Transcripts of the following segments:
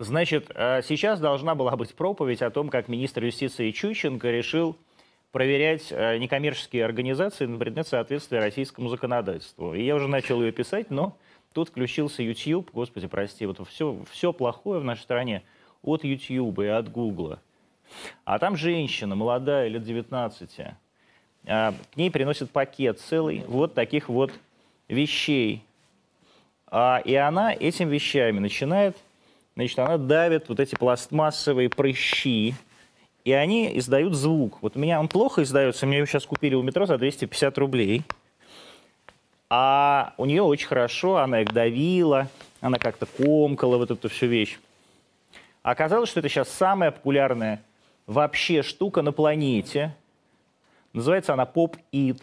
Значит, э, сейчас должна была быть проповедь о том, как министр юстиции Чущенко решил проверять э, некоммерческие организации на предмет соответствия российскому законодательству. И я уже начал ее писать, но тут включился YouTube, господи, прости, вот все, все плохое в нашей стране от YouTube и от Google. А там женщина, молодая, лет 19, а, к ней приносит пакет целый вот таких вот вещей. А, и она этим вещами начинает, значит, она давит вот эти пластмассовые прыщи, и они издают звук. Вот у меня он плохо издается, мне его сейчас купили у метро за 250 рублей. А у нее очень хорошо, она их давила, она как-то комкала вот эту всю вещь. Оказалось, что это сейчас самая популярная вообще штука на планете. Называется она поп-ит.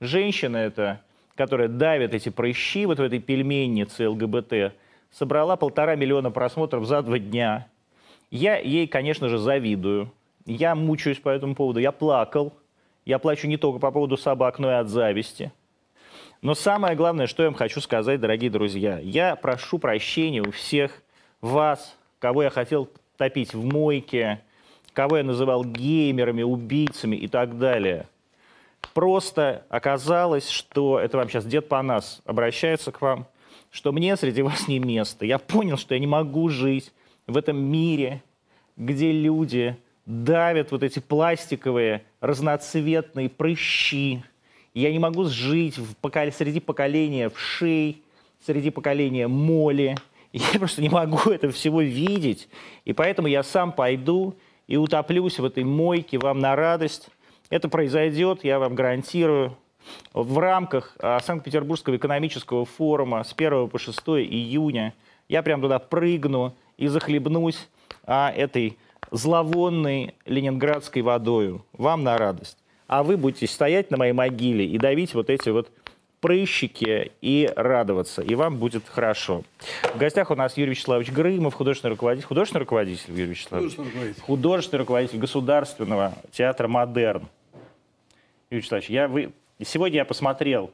Женщина эта, которая давит эти прыщи вот в этой пельменнице ЛГБТ, собрала полтора миллиона просмотров за два дня. Я ей, конечно же, завидую. Я мучаюсь по этому поводу. Я плакал. Я плачу не только по поводу собак, но и от зависти. Но самое главное, что я вам хочу сказать, дорогие друзья, я прошу прощения у всех вас, кого я хотел топить в мойке, кого я называл геймерами, убийцами и так далее. Просто оказалось, что это вам сейчас дед по нас обращается к вам, что мне среди вас не место. Я понял, что я не могу жить в этом мире, где люди давят вот эти пластиковые разноцветные прыщи. Я не могу жить в покол... среди поколения вшей, среди поколения моли. Я просто не могу этого всего видеть. И поэтому я сам пойду и утоплюсь в этой мойке вам на радость. Это произойдет, я вам гарантирую, в рамках а, Санкт-Петербургского экономического форума с 1 по 6 июня. Я прям туда прыгну и захлебнусь а, этой зловонной ленинградской водою. Вам на радость. А вы будете стоять на моей могиле и давить вот эти вот прыщики и радоваться, и вам будет хорошо. В гостях у нас Юрий Вячеславович Грымов, художественный руководитель. Художественный руководитель, Юрий Вячеславович? Художественный руководитель. Художественный руководитель Государственного театра «Модерн». Юрий Вячеславович, я, вы... сегодня я посмотрел,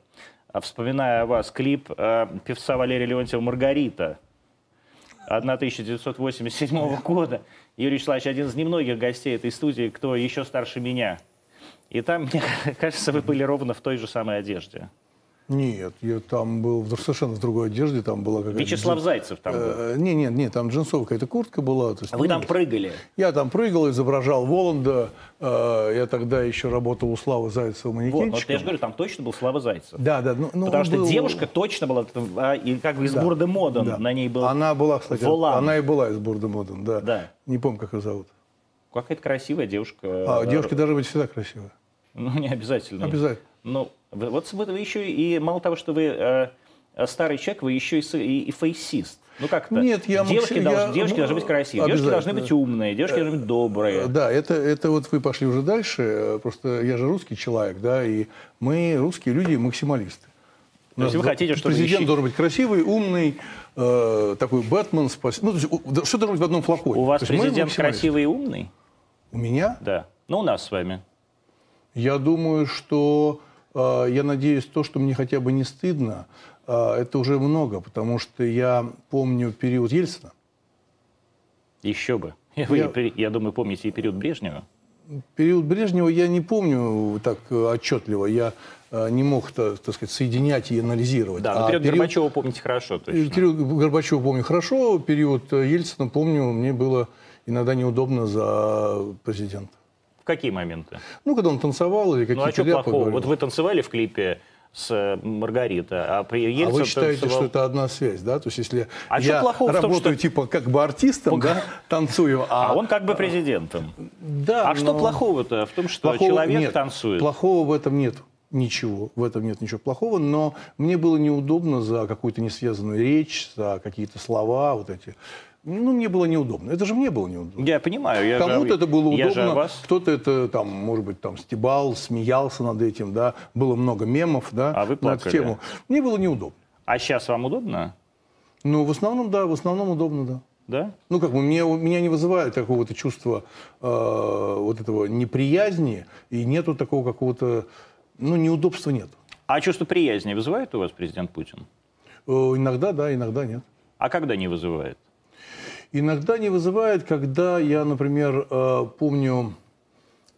а, вспоминая о вас, клип э, певца Валерия Леонтьева «Маргарита» 1987 года. Юрий Вячеславович один из немногих гостей этой студии, кто еще старше меня. И там, мне кажется, вы были ровно в той же самой одежде. Нет, я там был совершенно в другой одежде, там была какая-то... Вячеслав. Зайцев там был? Э, нет, нет, нет, там джинсовая какая-то куртка была. То есть, а вы там прыгали? Я там прыгал, изображал Воланда. Э, я тогда еще работал у Славы Зайцева манекенщиком. Вот, вот я же говорю, там точно был Слава Зайцев. Да, да. Ну, ну, Потому что был... девушка точно была, а, и как бы из да, Бурда Моден да. на ней был Она была, кстати, Волан. она и была из Бурда Моден, да. да. Не помню, как ее зовут. Какая-то красивая девушка. А, девушка должна быть всегда красивая. Ну, не обязательно. Обязательно. Ну, вот вы еще и мало того, что вы э, старый человек, вы еще и, и, и фейсист. Ну как то Нет, я девушки, должны, я, девушки должны быть красивые, девушки должны быть умные, девушки должны быть добрые. Да, это, это вот вы пошли уже дальше. Просто я же русский человек, да, и мы, русские люди, максималисты. То есть вы хотите, чтобы президент ищи... должен быть красивый, умный, э, такой Бэтмен, спас... ну, то есть, все должно быть в одном флаконе. У вас президент красивый и умный? У меня? Да. Ну, у нас с вами. Я думаю, что я надеюсь, то, что мне хотя бы не стыдно, а, это уже много, потому что я помню период Ельцина. Еще бы. Вы, я, я думаю, помните и период Брежнева. Период Брежнева я не помню так отчетливо. Я а, не мог, так, сказать, соединять и анализировать. Да, но период, период Горбачева помните хорошо. Точно. Период Горбачева помню хорошо, период Ельцина помню, мне было иногда неудобно за президента. В какие моменты? Ну, когда он танцевал или какие-то Ну, а что плохого? Говорил. Вот вы танцевали в клипе с э, Маргарита, а при Ельцин А вы считаете, танцевал... что это одна связь, да? То есть если а я работаю том, что... типа как бы артистом, Пока... да, танцую, а... а он как бы президентом. Да, А но... что плохого-то в том, что плохого... человек нет, танцует? Плохого в этом нет. Ничего, в этом нет ничего плохого, но мне было неудобно за какую-то несвязанную речь, за какие-то слова, вот эти ну, мне было неудобно. Это же мне было неудобно. Я понимаю. Я Кому-то же, это было удобно, кто-то это, там, может быть, там, стебал, смеялся над этим, да. Было много мемов, да, а вы на эту тему. Мне было неудобно. А сейчас вам удобно? Ну, в основном, да, в основном удобно, да. Да? Ну, как бы, мне, меня не вызывает какого-то чувства э, вот этого неприязни, и нету такого какого-то, ну, неудобства нет. А чувство приязни вызывает у вас президент Путин? Э, иногда да, иногда нет. А когда не вызывает? Иногда не вызывает, когда я, например, э, помню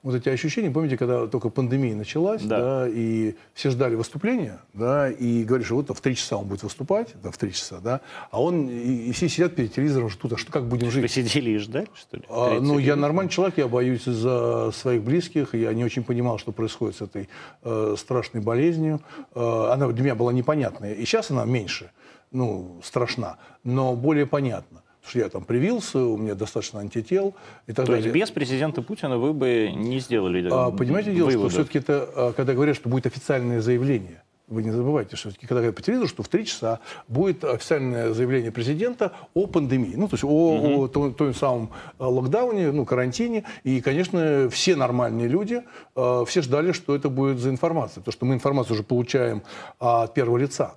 вот эти ощущения, помните, когда только пандемия началась, Да. да. и все ждали выступления, да, и говоришь, вот в три часа он будет выступать, да, в три часа, да, а он, и, и все сидят перед телевизором, ждут, а что, как будем жить? Вы сидели и ждали, что ли? А, ну, я нормальный человек, я боюсь за своих близких, я не очень понимал, что происходит с этой э, страшной болезнью. Э, она для меня была непонятная, и сейчас она меньше, ну, страшна, но более понятна. Что я там привился, у меня достаточно антител и так То есть далее. без президента Путина вы бы не сделали А, понимаете, дело, что все-таки это, а, когда говорят, что будет официальное заявление, вы не забывайте, что все-таки, когда говорят по телевизору, что в три часа будет официальное заявление президента о пандемии, ну, то есть о, о том, том самом а, локдауне, ну, карантине. И, конечно, все нормальные люди, а, все ждали, что это будет за информация, потому что мы информацию уже получаем а, от первого лица.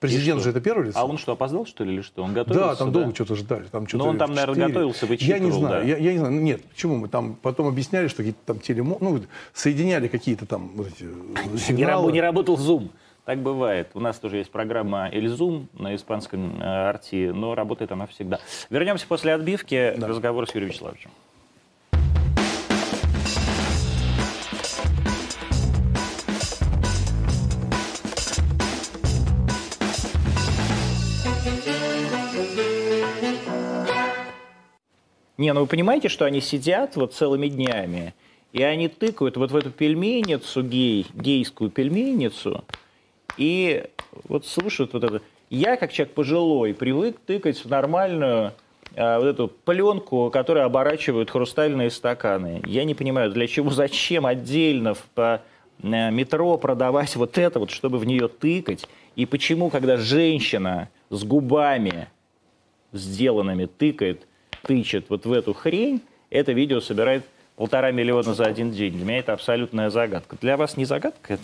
Президент же это первое лицо. А он что, опоздал, что ли, или что? Он готовился? Да, там долго что-то ждали. Там что-то он там, в наверное, четыре. готовился, Я не вычитывал, знаю, да. я, я не знаю. Нет, почему мы там потом объясняли, что какие-то там телемо... Ну, соединяли какие-то там вот эти э, Не, сигналы. раб- не работал Zoom. Так бывает. У нас тоже есть программа Zoom на испанском э, арти, но работает она всегда. Вернемся после отбивки. Разговор с Юрием Вячеславовичем. Не, ну вы понимаете, что они сидят вот целыми днями, и они тыкают вот в эту пельменницу, гей, гейскую пельменницу, и вот слушают вот это. Я, как человек пожилой, привык тыкать в нормальную а, вот эту пленку, которая оборачивают хрустальные стаканы. Я не понимаю, для чего, зачем отдельно в по, метро продавать вот это вот, чтобы в нее тыкать, и почему, когда женщина с губами сделанными тыкает, тычет вот в эту хрень, это видео собирает полтора миллиона за один день. Для меня это абсолютная загадка. Для вас не загадка это?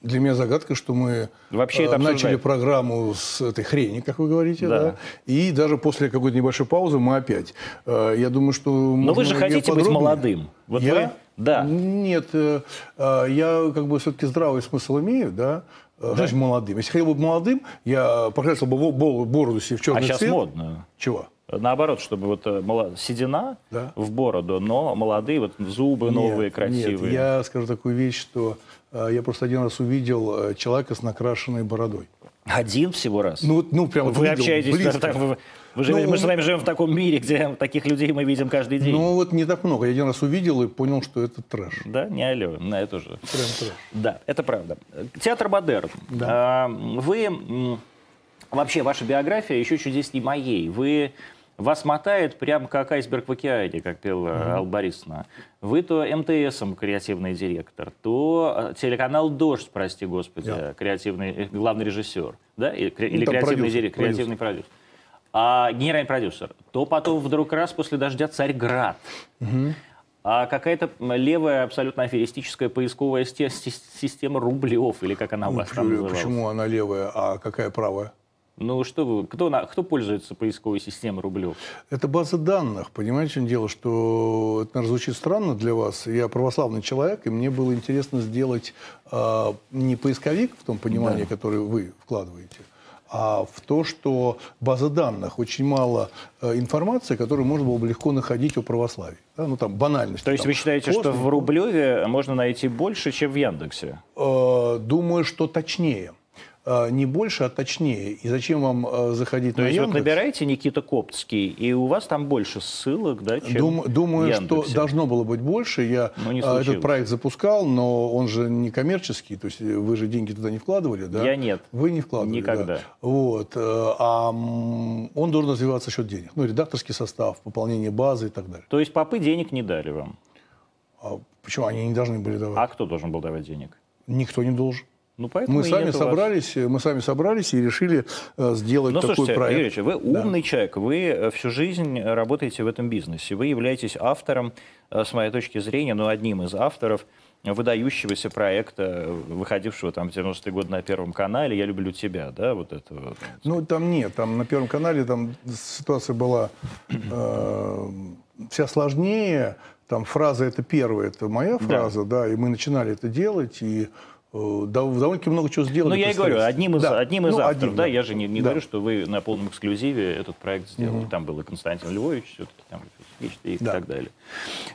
Для меня загадка, что мы Вообще э, это начали обсуждать. программу с этой хрени, как вы говорите, Да. да. И даже после какой-то небольшой паузы мы опять. Э, Я думаю, что... Но вы же хотите быть молодым. Вот я? вы- да. Нет, э, я как бы все-таки здравый смысл имею, да. Э, Значит, молодым. Если хотел бы молодым, я покрасил бы бороду себе в черный А сейчас цвет. модно. Чего? Наоборот, чтобы вот э, седина Да. в бороду, но молодые, вот зубы новые, Нет, красивые. Нет, я скажу такую вещь, что э, я просто один раз увидел э, человека с накрашенной бородой. Один всего раз? Ну, ну прям вы видел общаетесь, близко. так, вы, вы живете- Ну, мы с вами живем в таком мире, где таких людей мы видим каждый день. Ну, вот не так много. Я один раз увидел и понял, что это трэш. Да, не алло, на это же. Прям трэш. Да, это правда. Театр Модерн. Да. А, Вы, вообще, ваша биография еще чудеснее моей. Вы, вас мотает прям как айсберг в океане, как пел mm Алла Борисовна. Вы то МТСом креативный директор, то э, телеканал «Дождь», прости господи, Да. креативный, э, главный режиссер, да, или, кре- или креативный продюсер, директор, креативный продюсер. А генеральный продюсер. То потом вдруг раз после «Дождя» «Царьград». А какая-то левая, абсолютно аферистическая поисковая сте- си- система рублев, или как она у вас там называлась? почему она левая, а какая правая? Ну что вы, кто, на- кто пользуется поисковой системой рублев? Это база данных. Понимаете, в чем дело, что это, наверное, звучит странно для вас. Я православный человек, и мне было интересно сделать а, не поисковик в том понимании, которое вы вкладываете, а в то, что база данных, очень мало э, информации, которую можно было бы легко находить у православия. Да, Ну, там, банальность. То есть там, вы считаете, что космос, в Рублеве можно найти больше, чем в Яндексе? Э, Думаю, что точнее. Э, Не больше, а точнее. И зачем вам э, заходить То на есть вот Яндекс? набираете Никита Коптский, и у вас там больше ссылок, да, чем Дум- думаю, что Яндексе? должно было быть больше. Я а, случилось. этот проект запускал, но он же не коммерческий. То есть вы же деньги туда не вкладывали, да? Я нет. Вы не вкладывали, Никогда. да. Вот. э, А он должен развиваться за счет денег. Ну, редакторский состав, пополнение базы и так далее. То есть попы денег не дали вам. А почему они не должны были давать? А кто должен был давать денег? Никто не должен. Ну, поэтому Мы сами у вас. собрались, мы сами собрались и решили э, сделать Ну, такой слушайте, проект. Ильич, вы умный человек, вы э, всю жизнь работаете в этом бизнесе, вы являетесь автором, э, с моей точки зрения, ну, одним из авторов выдающегося проекта, выходившего там в 90-е годы на Первом канале «Я люблю тебя», да, вот это вот. Ну, там нет. Там на Первом канале там ситуация была э, вся сложнее. Там фраза это первая, это моя фраза, да. и мы начинали это делать, и довольно-таки много чего сделали. Ну, я и говорю, одним из, да. одним из ну, авторов, один, да, да, я же не, не да. говорю, что вы на полном эксклюзиве этот проект сделали. Угу. Там был и Константин Львович, все-таки там и да. так далее.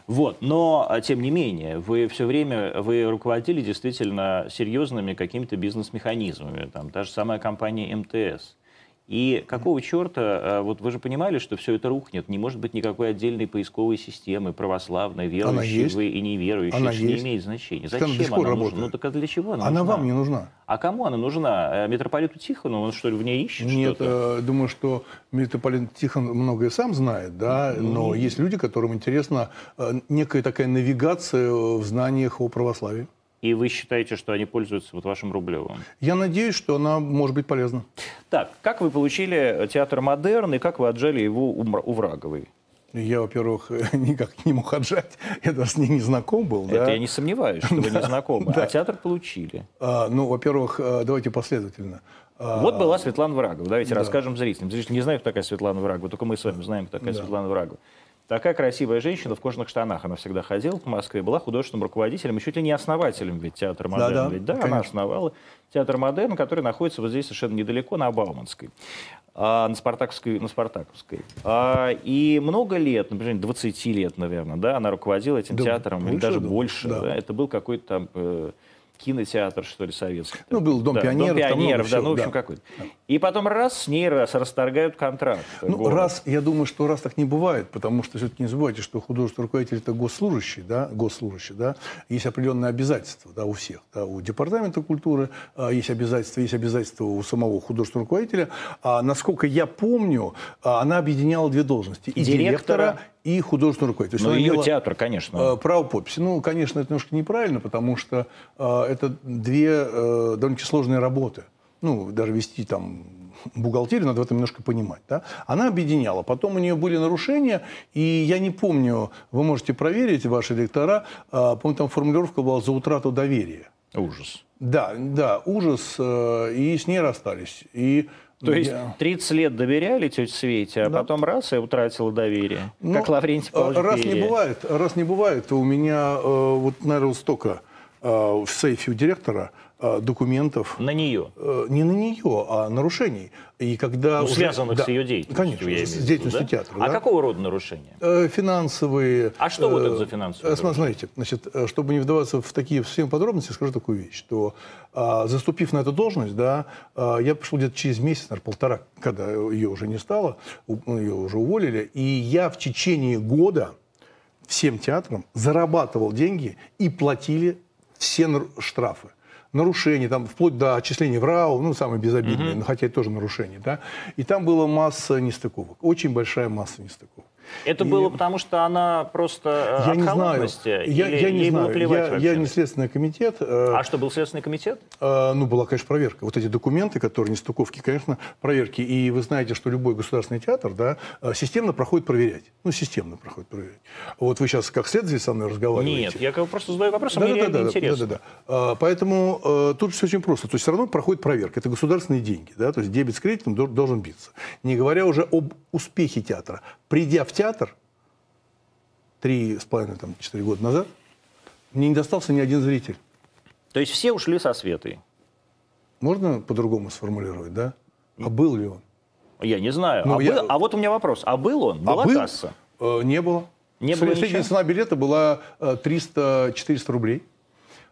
Вот, но, а, тем не менее, вы все время, вы руководили действительно серьезными какими-то бизнес-механизмами, там, та же самая компания МТС. И какого черта, а, вот вы же понимали, что все это рухнет, не может быть никакой отдельной поисковой системы, православной, верующей вы и неверующей, она это не имеет значения. Зачем она, она нужна? Ну так а для чего она, она нужна? вам не нужна. А кому она нужна? Э, митрополиту Тихону? Он что ли в ней ищет Нет, что-то? Э, думаю, что митрополит Тихон многое сам знает, да, но mm-hmm. есть люди, которым интересна э, некая такая навигация в знаниях о православии. И вы считаете, что они пользуются вот вашим Рублевым? Я надеюсь, что она может быть полезна. Так, как вы получили театр «Модерн» и как вы отжали его у Враговой? Я, во-первых, никак не мог отжать. Я даже с ней не знаком был. Это да? я не сомневаюсь, что вы не знакомы. А театр получили. А, ну, во-первых, э, давайте последовательно. А, вот была Светлана Врагова. Давайте расскажем зрителям. Зрители не знают, кто такая Светлана Врагова. Только мы с вами знаем, кто такая Светлана Врагова. Такая красивая женщина в кожаных штанах. Она всегда ходила в Москве, была художественным руководителем и чуть ли не основателем ведь театра Модерн. Да, да, ведь, да она основала театр Модерн, который находится вот здесь совершенно недалеко, на Бауманской, а, на Спартаковской. На Спартаковской. А, и много лет, например, 20 лет, наверное, да, она руководила этим да, театром, больше, или даже да. больше. Да. Да, это был какой-то там... Э, кинотеатр, что ли, советский. Ну, был Дом да, пионеров. Дом пионеров, да, ну, в общем, да. какой-то. И потом раз с ней раз расторгают контракт. Ну, город. раз, я думаю, что раз так не бывает, потому что все-таки не забывайте, что художественный руководитель это госслужащий, да, госслужащий, да, есть определенные обязательства, да, у всех, да, у департамента культуры а, есть обязательства, есть обязательства у самого художественного руководителя. А, насколько я помню, а, она объединяла две должности. И директора, директора и художественный руководитель. Ну, ее театр, конечно. Э, право подписи. Ну, конечно, это немножко неправильно, потому что э, это две э, довольно сложные работы. Ну, даже вести там бухгалтерию, надо в этом немножко понимать. Да? Она объединяла. Потом у нее были нарушения, и я не помню, вы можете проверить, ваши электоры, э, помню, там формулировка была за утрату доверия. Ужас. Да, да, ужас, э, и с ней расстались. И то есть я... 30 лет доверяли тете Свете, а да. потом раз и утратила доверие, ну, как Лаврентий э, Павлович Раз Берия. не бывает, раз не бывает, у меня э, вот, наверное, столько э, в сейфе у директора документов. На нее? Э, не на нее, а нарушений. И когда ну, уже... связанных да, с ее деятельностью. Конечно, с деятельностью да? театра. А да? какого рода нарушения? Э, финансовые. А что э, вот это за финансовые? Э, смотрите, значит, э, чтобы не вдаваться в такие всем подробности, скажу такую вещь, что э, заступив на эту должность, да, э, я пришел где-то через месяц, наверное, полтора, когда ее уже не стало, ну, ее уже уволили, и я в течение года всем театрам зарабатывал деньги и платили все штрафы нарушений, там, вплоть до отчисления в РАУ, ну, самые безобидные, но хотя это тоже нарушение, да, и там была масса нестыковок, очень большая масса нестыковок. Это и... было потому, что она просто э, я не знаю. Я, я не знаю. Я, я не следственный комитет. Э, а что, был следственный комитет? Э, ну, была, конечно, проверка. Вот эти документы, которые не стыковки, конечно, проверки. И вы знаете, что любой государственный театр, да, системно проходит проверять. Ну, системно проходит проверять. Вот вы сейчас как следователь со мной разговариваете. Нет, я просто задаю вопрос, а да, мне да, да, интересно. Да, да, да. Поэтому тут все очень просто. То есть все равно проходит проверка. Это государственные деньги, да, то есть дебет с кредитом должен биться. Не говоря уже об успехе театра. Придя в театр три с половиной, там, четыре года назад, мне не достался ни один зритель. То есть все ушли со Светой? Можно по-другому сформулировать, да? А был ли он? Я не знаю. Ну, а, я... был... а вот у меня вопрос. А был он? Была а был? касса? Э, не было. Не было Средняя цена билета была 300-400 э, рублей.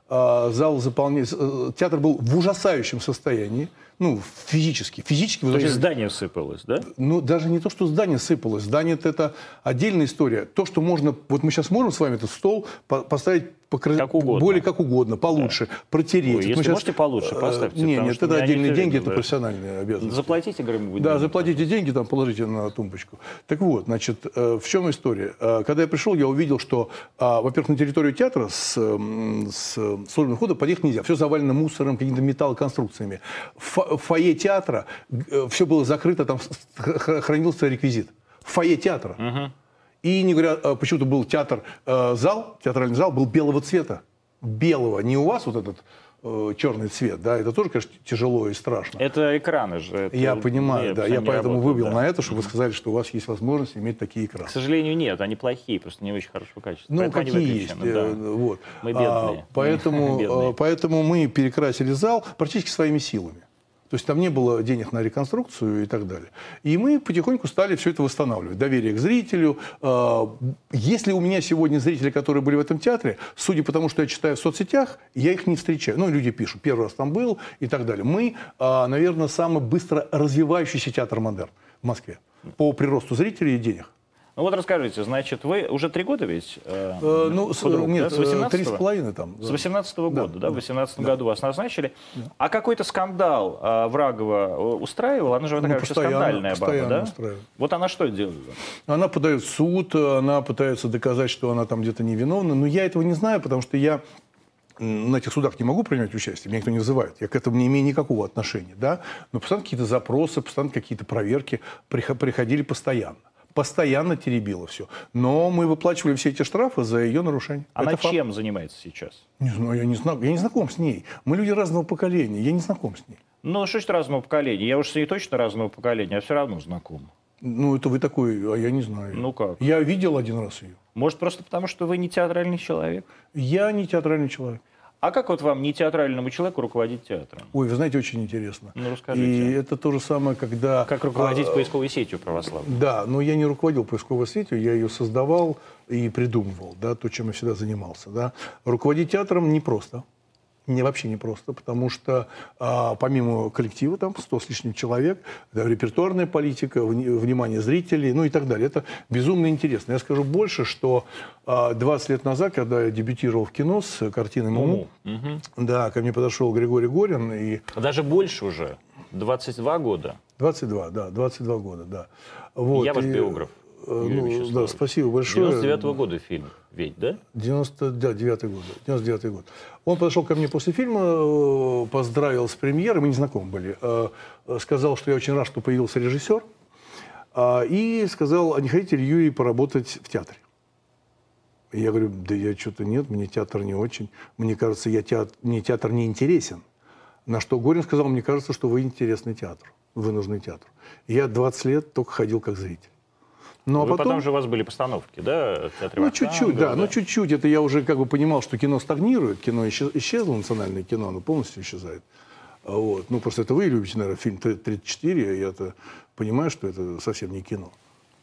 А, зал заполняется. Э, театр был в ужасающем состоянии ну, физически. Физически то есть здание сыпалось, да? Ну, даже не то, что здание сыпалось. Здание – это отдельная история. То, что можно... Вот мы сейчас можем с вами этот стол поставить покры... как угодно. более как угодно, получше, да. протереть. Ой, если мы сейчас... можете получше, поставьте. Нет, нет, это отдельные деньги, это профессиональные обязанности. Заплатите, говорим, Да, заплатите деньги, там положите на тумбочку. Так вот, значит, э, в чем история? Э, когда я пришел, я увидел, что, а, во-первых, на территорию театра с, с служебным входа подъехать нельзя. Все завалено мусором, какими-то металлоконструкциями. В фойе театра э, все было закрыто, там хранился реквизит. В фойе театра. Угу. И не говоря, э, почему-то был театр, э, зал, театральный зал был белого цвета. Белого. Не у вас вот этот э, черный цвет, да, это тоже, конечно, тяжело и страшно. Это экраны же. Это... Я понимаю, Нет, да, я поэтому работают, выбил да. на это, чтобы вы сказали, что у вас есть возможность иметь такие К экраны. сожалению, нет, они плохие, просто не очень хорошего качества. Ну, Поэтому какие есть. да. Вот. Мы А, бедные. поэтому, Бедные. поэтому мы перекрасили зал практически своими силами. То есть там не было денег на реконструкцию и так далее. И мы потихоньку стали все это восстанавливать. Доверие к зрителю. Э, Если у меня сегодня зрители, которые были в этом театре, судя по тому, что я читаю в соцсетях, я их не встречаю. Ну, люди пишут, первый раз там был и так далее. Мы, э, наверное, самый быстро развивающийся театр модерн в Москве по приросту зрителей и денег. Ну вот расскажите, значит, вы уже три года ведь? э, Э, ну, с, худрук, нет, да? с 18 три с половиной там. С да. 18 года, да, в 18 году вас назначили. А какой-то скандал э, Врагова э, устраивал? Она же Ну, такая вообще скандальная баба, да? устраивает. Вот она что делала? Она подает в суд, она пытается доказать, что она там где-то невиновна. Но я этого не знаю, потому что я на этих судах не могу принимать участие, меня никто не вызывает. Я к этому не имею никакого отношения. Да? Но постоянно какие-то запросы, постоянно какие-то проверки прихо- приходили постоянно. Постоянно теребило все. Но мы выплачивали все эти штрафы за ее нарушение. Она Это факт. чем занимается сейчас? Не знаю, я не, знаю, я не знаком с ней. Мы люди разного поколения, я не знаком с ней. Ну, что ж разного поколения? Я уж с ней точно разного поколения, а все равно знаком. Ну, это вы такой, а я не знаю. Ну как? Я видел один раз ее. Может, просто потому, что вы не театральный человек? Я не театральный человек. А как вот вам, не театральному человеку, руководить театром? Ой, вы знаете, очень интересно. Ну, расскажите. И это то же самое, когда... Как руководить а, поисковой сетью православной? Да, но я не руководил поисковой сетью, я ее создавал и придумывал, да, то, чем я всегда занимался. Да. Руководить театром непросто. Не, вообще непросто, потому что а, помимо коллектива, там 100 с лишним человек, да, репертуарная политика, вни- внимание зрителей, ну и так далее. Это безумно интересно. Я скажу больше, что а, 20 лет назад, когда я дебютировал в кино с картиной «Муму», Мгм. да, ко мне подошел Григорий Горин и Даже больше уже. 22 года. 22, да, 22 года, да. Вот, Я ваш биограф, Юрий ну, да, спасибо большое. 99 года фильм ведь, да? 99 год, 99 год. Он подошел ко мне после фильма, э, поздравил с премьерой, мы не знакомы были, э, э, сказал, что я очень рад, что появился режиссер, а, и сказал, а не хотите ли, Юрий, поработать в театре? Я говорю, да я что-то нет, мне театр не очень. Мне кажется, я театр, мне театр не интересен. На что Горин сказал, мне кажется, что вы интересный театр, вы нужны театру. Я 20 лет только ходил как зритель. Ну, а Вы потом... потом же у вас были постановки, да? театре Ну, чуть-чуть, да, ну, чуть-чуть. Это я уже как бы понимал, что кино стагнирует, кино исчез- исчезло, национальное кино, оно полностью исчезает. Вот. Ну, просто это вы любите, наверное, фильм «34», а я-то понимаю, что это совсем не кино.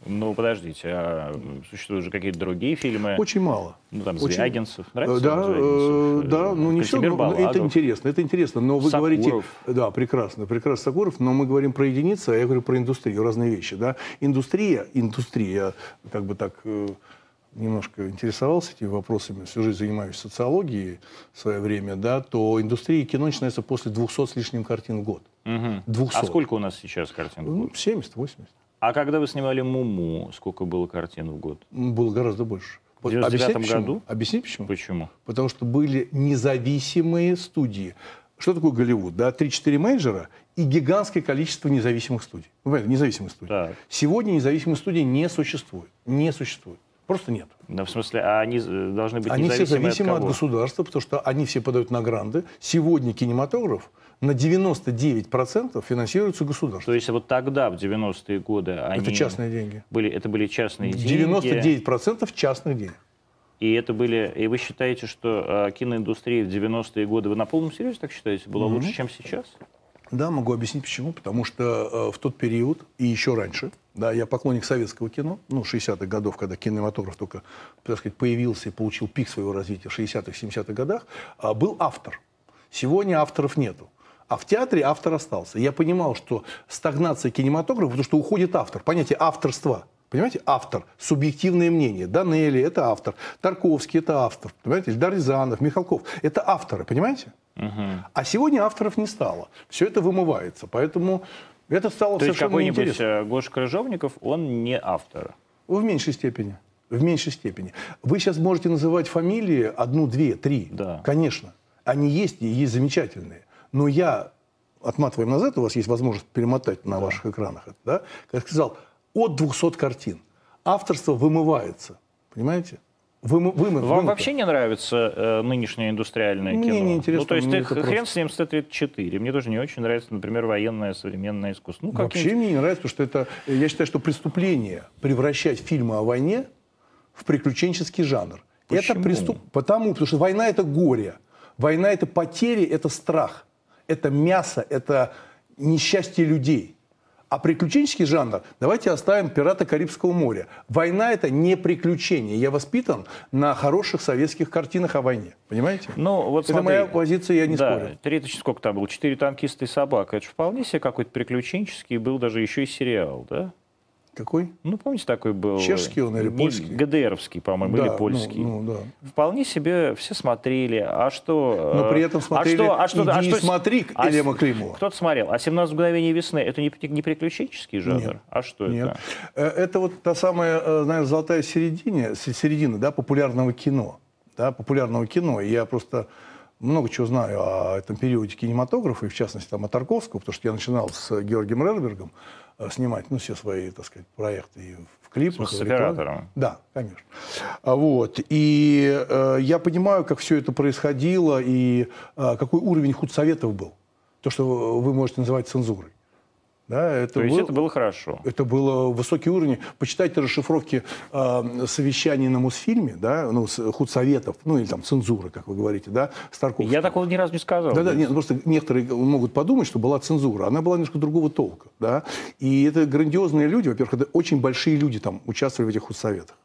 Ну, подождите, а существуют же какие-то другие фильмы? Очень мало. Ну, там, Очень- Звягинцев. Э, Нравится Да, вам э, Звягинцев? да, ну не все, Кантемир но это Балагов. интересно, это интересно, но вы Сакуров. говорите, да, прекрасно, прекрасно Сакуров, но мы говорим про единицы, а я говорю про индустрию, разные вещи, да. Индустрия, индустрия, как бы так э, немножко интересовался этими вопросами, всю жизнь занимаюсь социологией в свое время, да, то индустрия кино начинается после 200 с лишним картин в год. Мгм. 200. А сколько у нас сейчас картин в Ну, год? 70-80. А когда вы снимали «Муму», сколько было картин в год? Было гораздо больше. В Вот 99-м объяснить почему? году? Объяснить почему? Почему? Потому что были независимые студии. Что такое Голливуд? Да? 3-4 менеджера и гигантское количество независимых студий. Вы независимых студий. Так. Сегодня независимых студий не существует. Не существует. Просто нет. Да, в смысле, а они э, должны быть Они все независимы зависимы от от, государства, потому что они все подают на гранды. Сегодня кинематограф на 99% финансируется государством. То есть вот тогда, в 90-е годы, они... Это частные деньги. Были, это были частные деньги. 99% частных денег. И это были... И вы считаете, что э, киноиндустрия в 90-е годы, вы на полном серьезе так считаете, была лучше, чем сейчас? Да, могу объяснить почему. Потому что э, в тот период и еще раньше, да, я поклонник советского кино, ну, 60-х годов, когда кинематограф только, так сказать, появился и получил пик своего развития в 60-х, 70-х годах, а, был автор. Сегодня авторов нету. А в театре автор остался. Я понимал, что стагнация кинематографа, потому что уходит автор. Понятие авторства. Понимаете, автор, субъективное мнение. Данели – это автор. Тарковский – это автор. Понимаете, Эльдар Рязанов, Михалков – это авторы, понимаете? А сегодня авторов не стало. Все это вымывается. Поэтому это стало То есть совершенно какой-нибудь неинтересно. э, Гоша Крыжовников, он не автор. В меньшей степени. В меньшей степени. Вы сейчас можете называть фамилии одну, две, три. Да. Конечно. Они есть и есть замечательные. Но я, отматываем назад, у вас есть возможность перемотать на ваших экранах это, да? Как я сказал, от 200 картин авторство вымывается. Понимаете? Вымы, вымы, Вам вообще не нравится э, нынешнее индустриальное Мне кино? не интересно, Ну, то есть мне ты это хрен просто- с ним с Т-34. Мне тоже не очень нравится, например, военное современное искусство. Ну, Вообще мне не нравится, потому что это, я считаю, что преступление превращать фильмы о войне в приключенческий жанр. Это Почему? преступ... Потому, потому что война это горе, война это потери, это страх, это мясо, это несчастье людей. А приключенческий жанр, давайте оставим «Пираты Карибского моря». Война – это не приключение. Я воспитан на хороших советских картинах о войне. Понимаете? Ну, вот это смотри. моя позиция, я не да, спорю. Три сколько там было? Четыре танкиста и собака. Это же вполне себе какой-то приключенческий, был даже еще и сериал, да? Какой? Ну, помните, такой был... Чешский он или польский? ГДРовский, по-моему, Да, или ну, польский. ну, да. Вполне себе все смотрели. А что... Но при этом смотрели а что, а что, «Иди а и что- смотри» а Илья с- Маклимова. Кто-то смотрел. А «17 мгновений весны» — это не, не приключенческий жанр? Нет. А что Нет. это? Э, Это вот та самая, э, наверное, золотая середина, се- середина да, популярного кино. Да, популярного кино. И я просто много чего знаю о этом периоде кинематографа, и в частности там, о Тарковского, потому что я начинал с Георгием Рербергом снимать ну, все свои, так сказать, проекты и в клипах. С оператором? Да, конечно. А Вот. И э, я понимаю, как все это происходило и э, какой уровень худсоветов был. То, что вы можете называть цензурой. Да, это То есть был- это было хорошо. это было высокий уровень. Почитайте расшифровки э, совещаний на Мосфильме, да, ну, с- худсоветов, ну, или там цензуры, как вы говорите, да, Старковского. Я такого ни разу не сказал. Да, да, нет, ну, просто некоторые могут подумать, что была цензура. Она была немножко другого толка, да. И это грандиозные люди, во-первых, это очень большие люди там участвовали в этих худсоветах.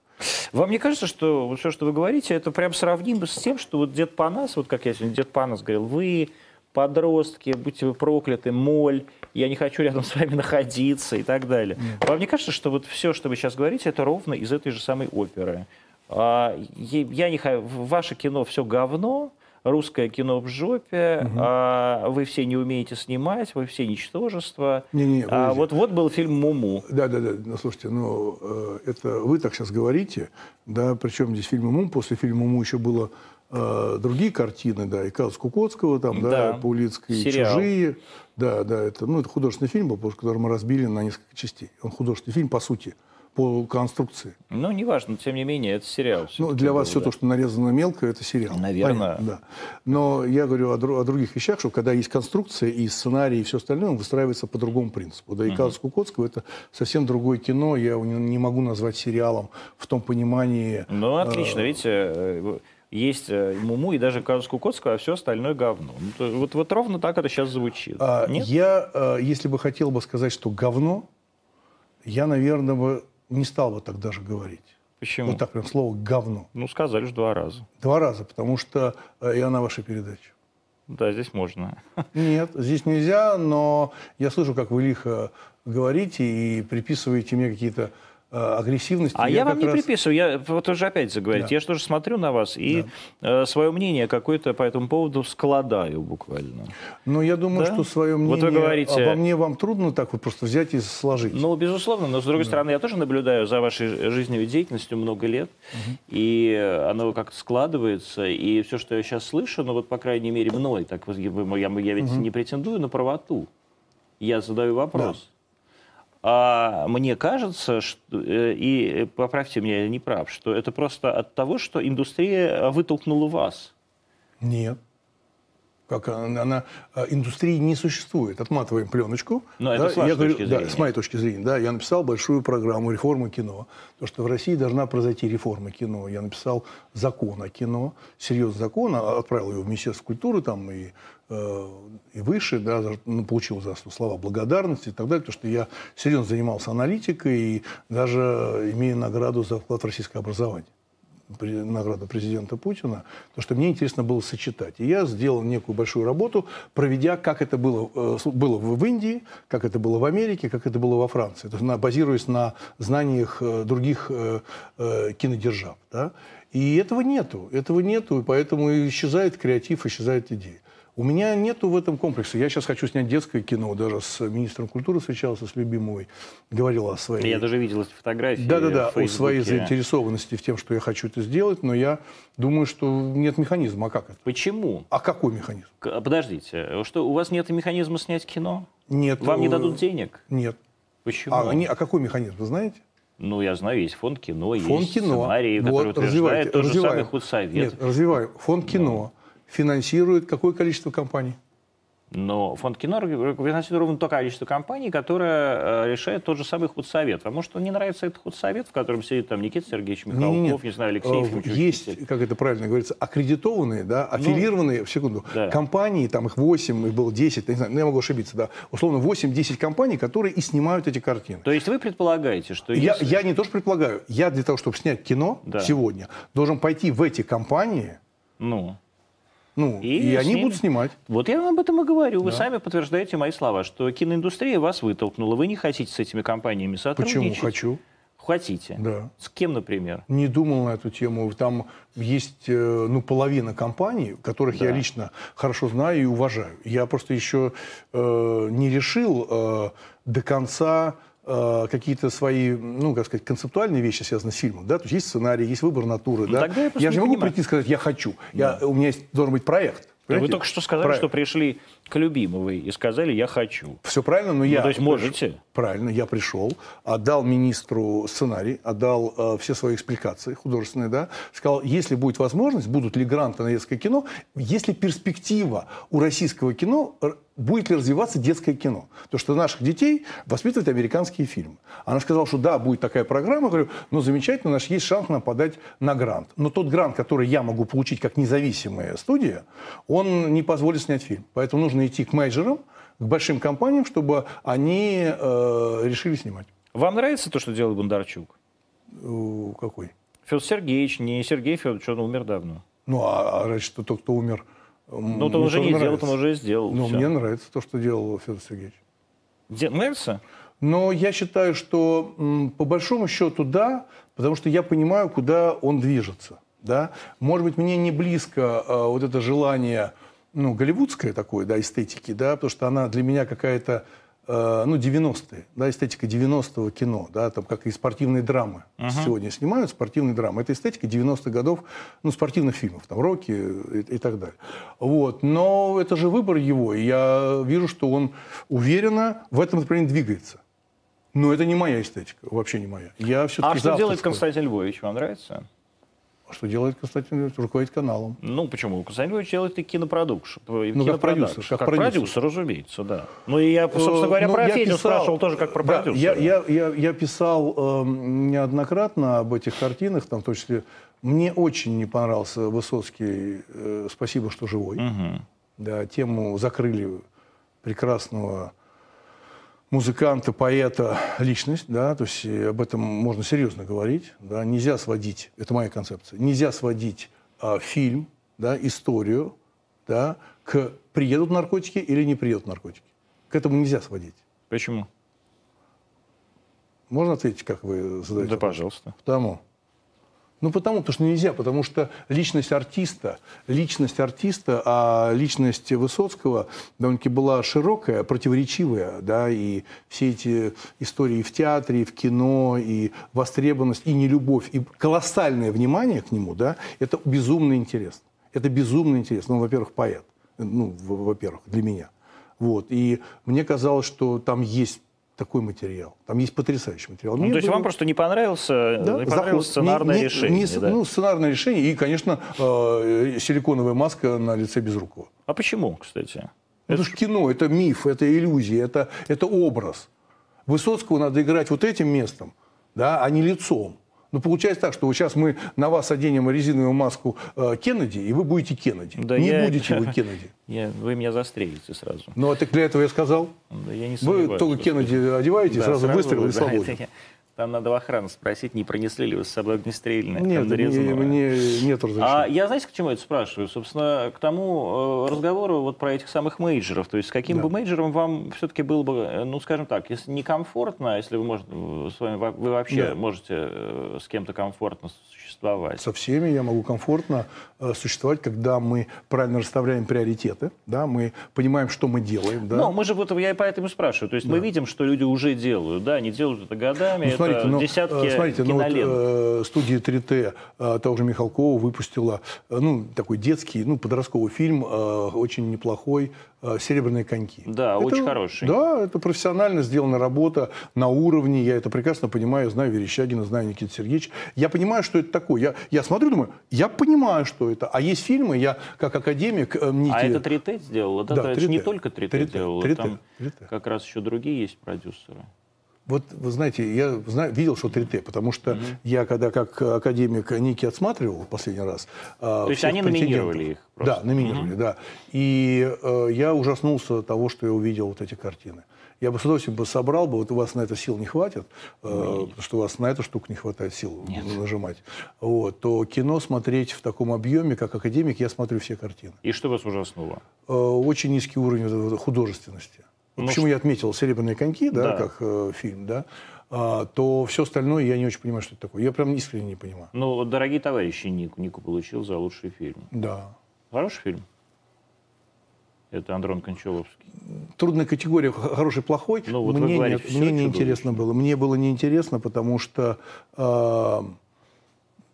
Вам не кажется, что все, что вы говорите, это прям сравнимо с тем, что вот дед Панас, вот как я сегодня дед Панас говорил, вы подростки, будьте вы прокляты, моль, я не хочу рядом с вами находиться и так далее. Вам не кажется, что вот все, что вы сейчас говорите, это ровно из этой же самой оперы? А, я не ваше кино все говно, русское кино в жопе, а, вы все не умеете снимать, вы все ничтожество. Не-не, а подожди. вот вот был фильм Муму. Да, да, да. Ну, слушайте, ну, э, это вы так сейчас говорите, да, причем здесь фильм «Мум», после фильма «Муму» еще было э, другие картины, да, и Казус Кукоцкого, там, да, Да. Сериал. «Чужие». Да, да, это, ну, это художественный фильм был, который мы разбили на несколько частей. Он художественный фильм, по сути, по конструкции. Ну, неважно, тем не менее, это сериал. Ну, для вас был, все да. то, что нарезано мелко, это сериал. Наверное. Понятно, да. Но я говорю о, дру- о других вещах, что когда есть конструкция и сценарий, и все остальное, он выстраивается по другому принципу. Да и «Казус Кукоцкого» — это совсем другое кино. Я его не, не могу назвать сериалом в том понимании... Ну, отлично, э, видите, э, есть э, Муму и даже Казус Кукоцкого, а все остальное говно. Ну, вот, вот ровно так это сейчас звучит. А, Нет? Я, э, если бы хотел бы сказать, что говно, я, наверное, бы не стал бы так даже говорить. Почему? Вот так прям слово «говно». Ну, сказали же два раза. Два раза, потому что э, я на вашей передаче. Да, здесь можно. Нет, здесь нельзя, но я слышу, как вы лихо говорите и приписываете мне какие-то э, агрессивности. А я, вам как не раз- приписываю, я вот уже опять заговорить. Да. Я же тоже смотрю на вас и свое мнение какое-то по этому поводу складаю буквально. Но я думаю, Да? что свое Вот мнение вы говорите- обо мне вам трудно так вот просто взять и сложить. Ну, безусловно, но с другой стороны, я тоже наблюдаю за вашей жизненной деятельностью много лет, и э, оно как-то складывается, и все, что я сейчас слышу, ну вот, по крайней мере, мной, так вот, я, я я ведь не претендую на правоту, я задаю вопрос. А мне кажется, что, э, и э, поправьте меня, я не прав, что это просто от того, что индустрия вытолкнула вас. Нет. Как она, она, э, индустрии не существует. Отматываем пленочку. Но это с я говорю, точки да, зрения. с моей точки зрения. Да, я написал большую программу реформы кино. То, что в России должна произойти реформа кино. Я написал закон о кино, серьезный закон, а- отправил его в Министерство культуры там и, э, и выше, да, ну, получил за слова благодарности и так далее, потому что я серьезно занимался аналитикой и даже имею награду за вклад в российское образование награду президента Путина, то, что мне интересно было сочетать. И я сделал некую большую работу, проведя, как это было, э, было в Индии, как это было в Америке, как это было во Франции, то есть на- базируясь на знаниях э, других э, кинодержав. Да? И этого нету, этого нету, и поэтому исчезает креатив, исчезает идея. У меня нету в этом комплекса. Я сейчас хочу снять детское кино, даже с министром культуры встречался, с любимой, говорил о своей... Я даже видел эти фотографии. Да-да-да, о своей заинтересованности в тем, что я хочу это сделать, но я думаю, что нет механизма. А как это? Почему? А какой механизм? Подождите, что у вас нет механизма снять кино? Нет. Вам не дадут денег? Нет. Почему? А, они- а какой механизм, вы знаете? Ну, я знаю, есть фонд кино, фонд есть кино. сценарий, вот, который утверждает тот же самый худсовет. Нет, развиваем. Фонд кино финансирует какое количество компаний? Но фонд кино финансирует ровно то количество компаний, которое э, решает тот же самый худсовет. Вам, может, не нравится этот худсовет, в котором сидит там Никита Сергеевич Михалков, не, нет. не знаю, Алексей э, Есть, как это правильно говорится, аккредитованные, да, ну, аффилированные, ну, в секунду, да. компании, там их 8, их было 10, не знаю, ну, я могу ошибиться, да, условно 8-10 компаний, которые и снимают эти картины. То есть вы предполагаете, что я, если... я не то, что предполагаю, я для того, чтобы снять кино да. сегодня, должен пойти в эти компании, ну. Ну, и, и они будут снимать. Вот я вам об этом и говорю. Да. Вы сами подтверждаете мои слова, что киноиндустрия вас вытолкнула. Вы не хотите с этими компаниями сотрудничать. Почему хочу? Хотите? Да. С кем, например? Не думал на эту тему. Там есть э, ну, половина компаний, которых да. я лично хорошо знаю и уважаю. Я просто еще э, не решил э, до конца Э, какие-то свои, ну, как сказать, концептуальные вещи, связанные с фильмом, да, то есть есть сценарий, есть выбор натуры, ну, да. я, я же не могу прийти и сказать, я хочу, да. я, у меня есть, должен быть проект. Понимаете? Вы только что сказали, проект. что пришли к любимой и сказали, я хочу. Все правильно, но ну, я... то есть можете? Правильно, я пришел, отдал министру сценарий, отдал э, все свои экспликации художественные, да, сказал, если будет возможность, будут ли гранты на детское кино, если перспектива у российского кино будет ли развиваться детское кино. То, что наших детей воспитывают американские фильмы. Она сказала, что да, будет такая программа. Я говорю, ну замечательно, у нас есть шанс нам подать на грант. Но тот грант, который я могу получить как независимая студия, он не позволит снять фильм. Поэтому нужно идти к менеджерам, к большим компаниям, чтобы они э, решили снимать. Вам нравится то, что делает Бондарчук? Какой? Федор Сергеевич, не Сергей Федорович, он умер давно. Ну, а, а раньше тот, кто умер ну, то уже не нравится. делал, он уже сделал. Ну, мне нравится то, что делал Федор Сергеевич. Де- нравится? Но я считаю, что по большому счету да, потому что я понимаю, куда он движется. Да? Может быть, мне не близко э, вот это желание ну, голливудское такое, да, эстетики, да, потому что она для меня какая-то ну, 90-е, да, эстетика 90-го кино, да, там, как и спортивные драмы uh-huh. сегодня снимают, спортивные драмы. Это эстетика 90-х годов, ну, спортивных фильмов, там, Рокки и, и так далее. Вот. Но это же выбор его, и я вижу, что он уверенно в этом направлении двигается. Но это не моя эстетика, вообще не моя. Я а что делает Константин Львович, вам нравится? Что делает Константин Львович? Руководит каналом. Ну, почему? Константин Львович делает и кинопродукшн. Ну, как продюсер. Как, как продюсер. продюсер, разумеется, да. Ну, и я, собственно говоря, ну, про Федю писал, спрашивал тоже как про да, продюсера. Я, я, я, я писал э, неоднократно об этих картинах, там, в том числе... Мне очень не понравился Высоцкий э, «Спасибо, что живой». Угу. Да, тему закрыли прекрасного музыканта, поэта, личность, да, то есть об этом можно серьезно говорить, да, нельзя сводить, это моя концепция, нельзя сводить а, фильм, да, историю, да, к приедут наркотики или не приедут наркотики. К этому нельзя сводить. Почему? Можно ответить, как вы задаете? Да, пожалуйста. Потому. Ну, потому потому что нельзя, потому что личность артиста, личность артиста, а личность Высоцкого довольно-таки была широкая, противоречивая, да, и все эти истории в театре, и в кино, и востребованность, и нелюбовь, и колоссальное внимание к нему, да, это безумно интересно. Это безумно интересно. Ну, во-первых, поэт, ну, во-первых, для меня. Вот. И мне казалось, что там есть такой материал. Там есть потрясающий материал. Ну, то есть было... вам просто не понравился, да? не понравилось сценарное не, решение? Не, да? Ну, сценарное решение и, конечно, э, силиконовая маска на лице Безрукова. А почему, кстати? Ну, это... это же кино, это миф, это иллюзия, это, это образ. Высоцкого надо играть вот этим местом, да, а не лицом. Ну, получается так, что вот сейчас мы на вас оденем резиновую маску э, Кеннеди, и вы будете Кеннеди. Да не я... будете вы Кеннеди. Я... Вы меня застрелите сразу. Ну, а так для этого я сказал. Да я не Вы только Кеннеди одеваете, да, сразу, сразу выстрел и свободен. Там надо в охрану спросить, не пронесли ли вы с собой огнестрельное. Нет, мне, мне нет разрешения. А я, знаете, к чему это спрашиваю? Собственно, к тому э, разговору вот про этих самых мейджеров. То есть, с каким да. бы мейджером вам все-таки было бы, э, ну, скажем так, если некомфортно, если вы, может, с вами, вы вообще да. можете э, с кем-то комфортно существовать? Со всеми я могу комфортно э, существовать, когда мы правильно расставляем приоритеты, да, мы понимаем, что мы делаем. Да. Ну, мы же, вот я поэтому спрашиваю. То есть, да. мы видим, что люди уже делают, да, они делают это годами, смотрите, ну, десятки смотрите, ну, вот, э, студия 3Т э, того же Михалкова выпустила э, ну, такой детский, ну, подростковый фильм, э, очень неплохой, э, «Серебряные коньки». Да, это, очень хороший. Да, это профессионально сделана работа на уровне, я это прекрасно понимаю, знаю Верещагина, знаю Никита Сергеевич. Я понимаю, что это такое. Я, я смотрю, думаю, я понимаю, что это. А есть фильмы, я как академик... Э. А это 3Т сделал? Да, это 3T. не только 3T, 3T сделал, 3T. там 3T. как раз еще другие есть продюсеры. Вот, вы знаете, я знаю, видел, что 3Т, потому что угу. я, когда как академик Ники отсматривал последний раз... А, То есть они номинировали их просто? Да, номинировали, угу. да. И э, я ужаснулся того, что я увидел вот эти картины. Я бы с удовольствием бы собрал бы, вот у вас на это сил не хватит, э, потому что у вас на эту штуку не хватает сил Нет. нажимать, вот, то кино смотреть в таком объеме, как академик, я смотрю все картины. И что вас ужаснуло? Э, очень низкий уровень художественности. Ну, Почему я отметил «Серебряные коньки», да, да. как э, фильм, да, а, то все остальное я не очень понимаю, что это такое. Я прям искренне не понимаю. Ну, «Дорогие товарищи» Нику, Нику получил за лучший фильм. Да. Хороший фильм? Это Андрон Кончаловский. Трудная категория хороший-плохой. Ну, вот мне говорите, нет, мне не интересно было. Мне было неинтересно, потому что э,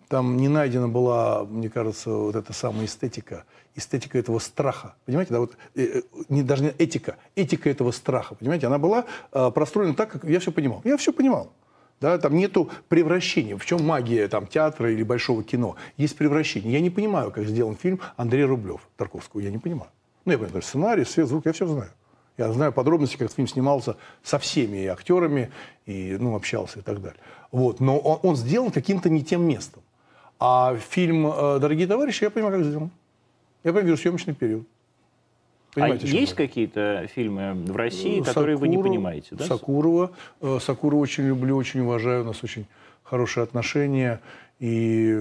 там не найдена была, мне кажется, вот эта самая эстетика эстетика этого страха. Понимаете, да, вот э, э, не, даже не этика, этика этого страха. Понимаете, она была э, простроена так, как я все понимал. Я все понимал. Да, там нету превращения. В чем магия там, театра или большого кино? Есть превращение. Я не понимаю, как сделан фильм Андрей Рублев Тарковского. Я не понимаю. Ну, я понимаю, сценарий, свет, звук, я все знаю. Я знаю подробности, как фильм снимался со всеми и актерами, и ну, общался и так далее. Вот. Но он, он сделан каким-то не тем местом. А фильм э, «Дорогие товарищи» я понимаю, как сделан. Я вижу съемочный период. Понимаете, а есть какие-то фильмы в России, Сакурова, которые вы не понимаете? Да? Сакурова. Э, Сакурова очень люблю, очень уважаю. У нас очень хорошие отношения. И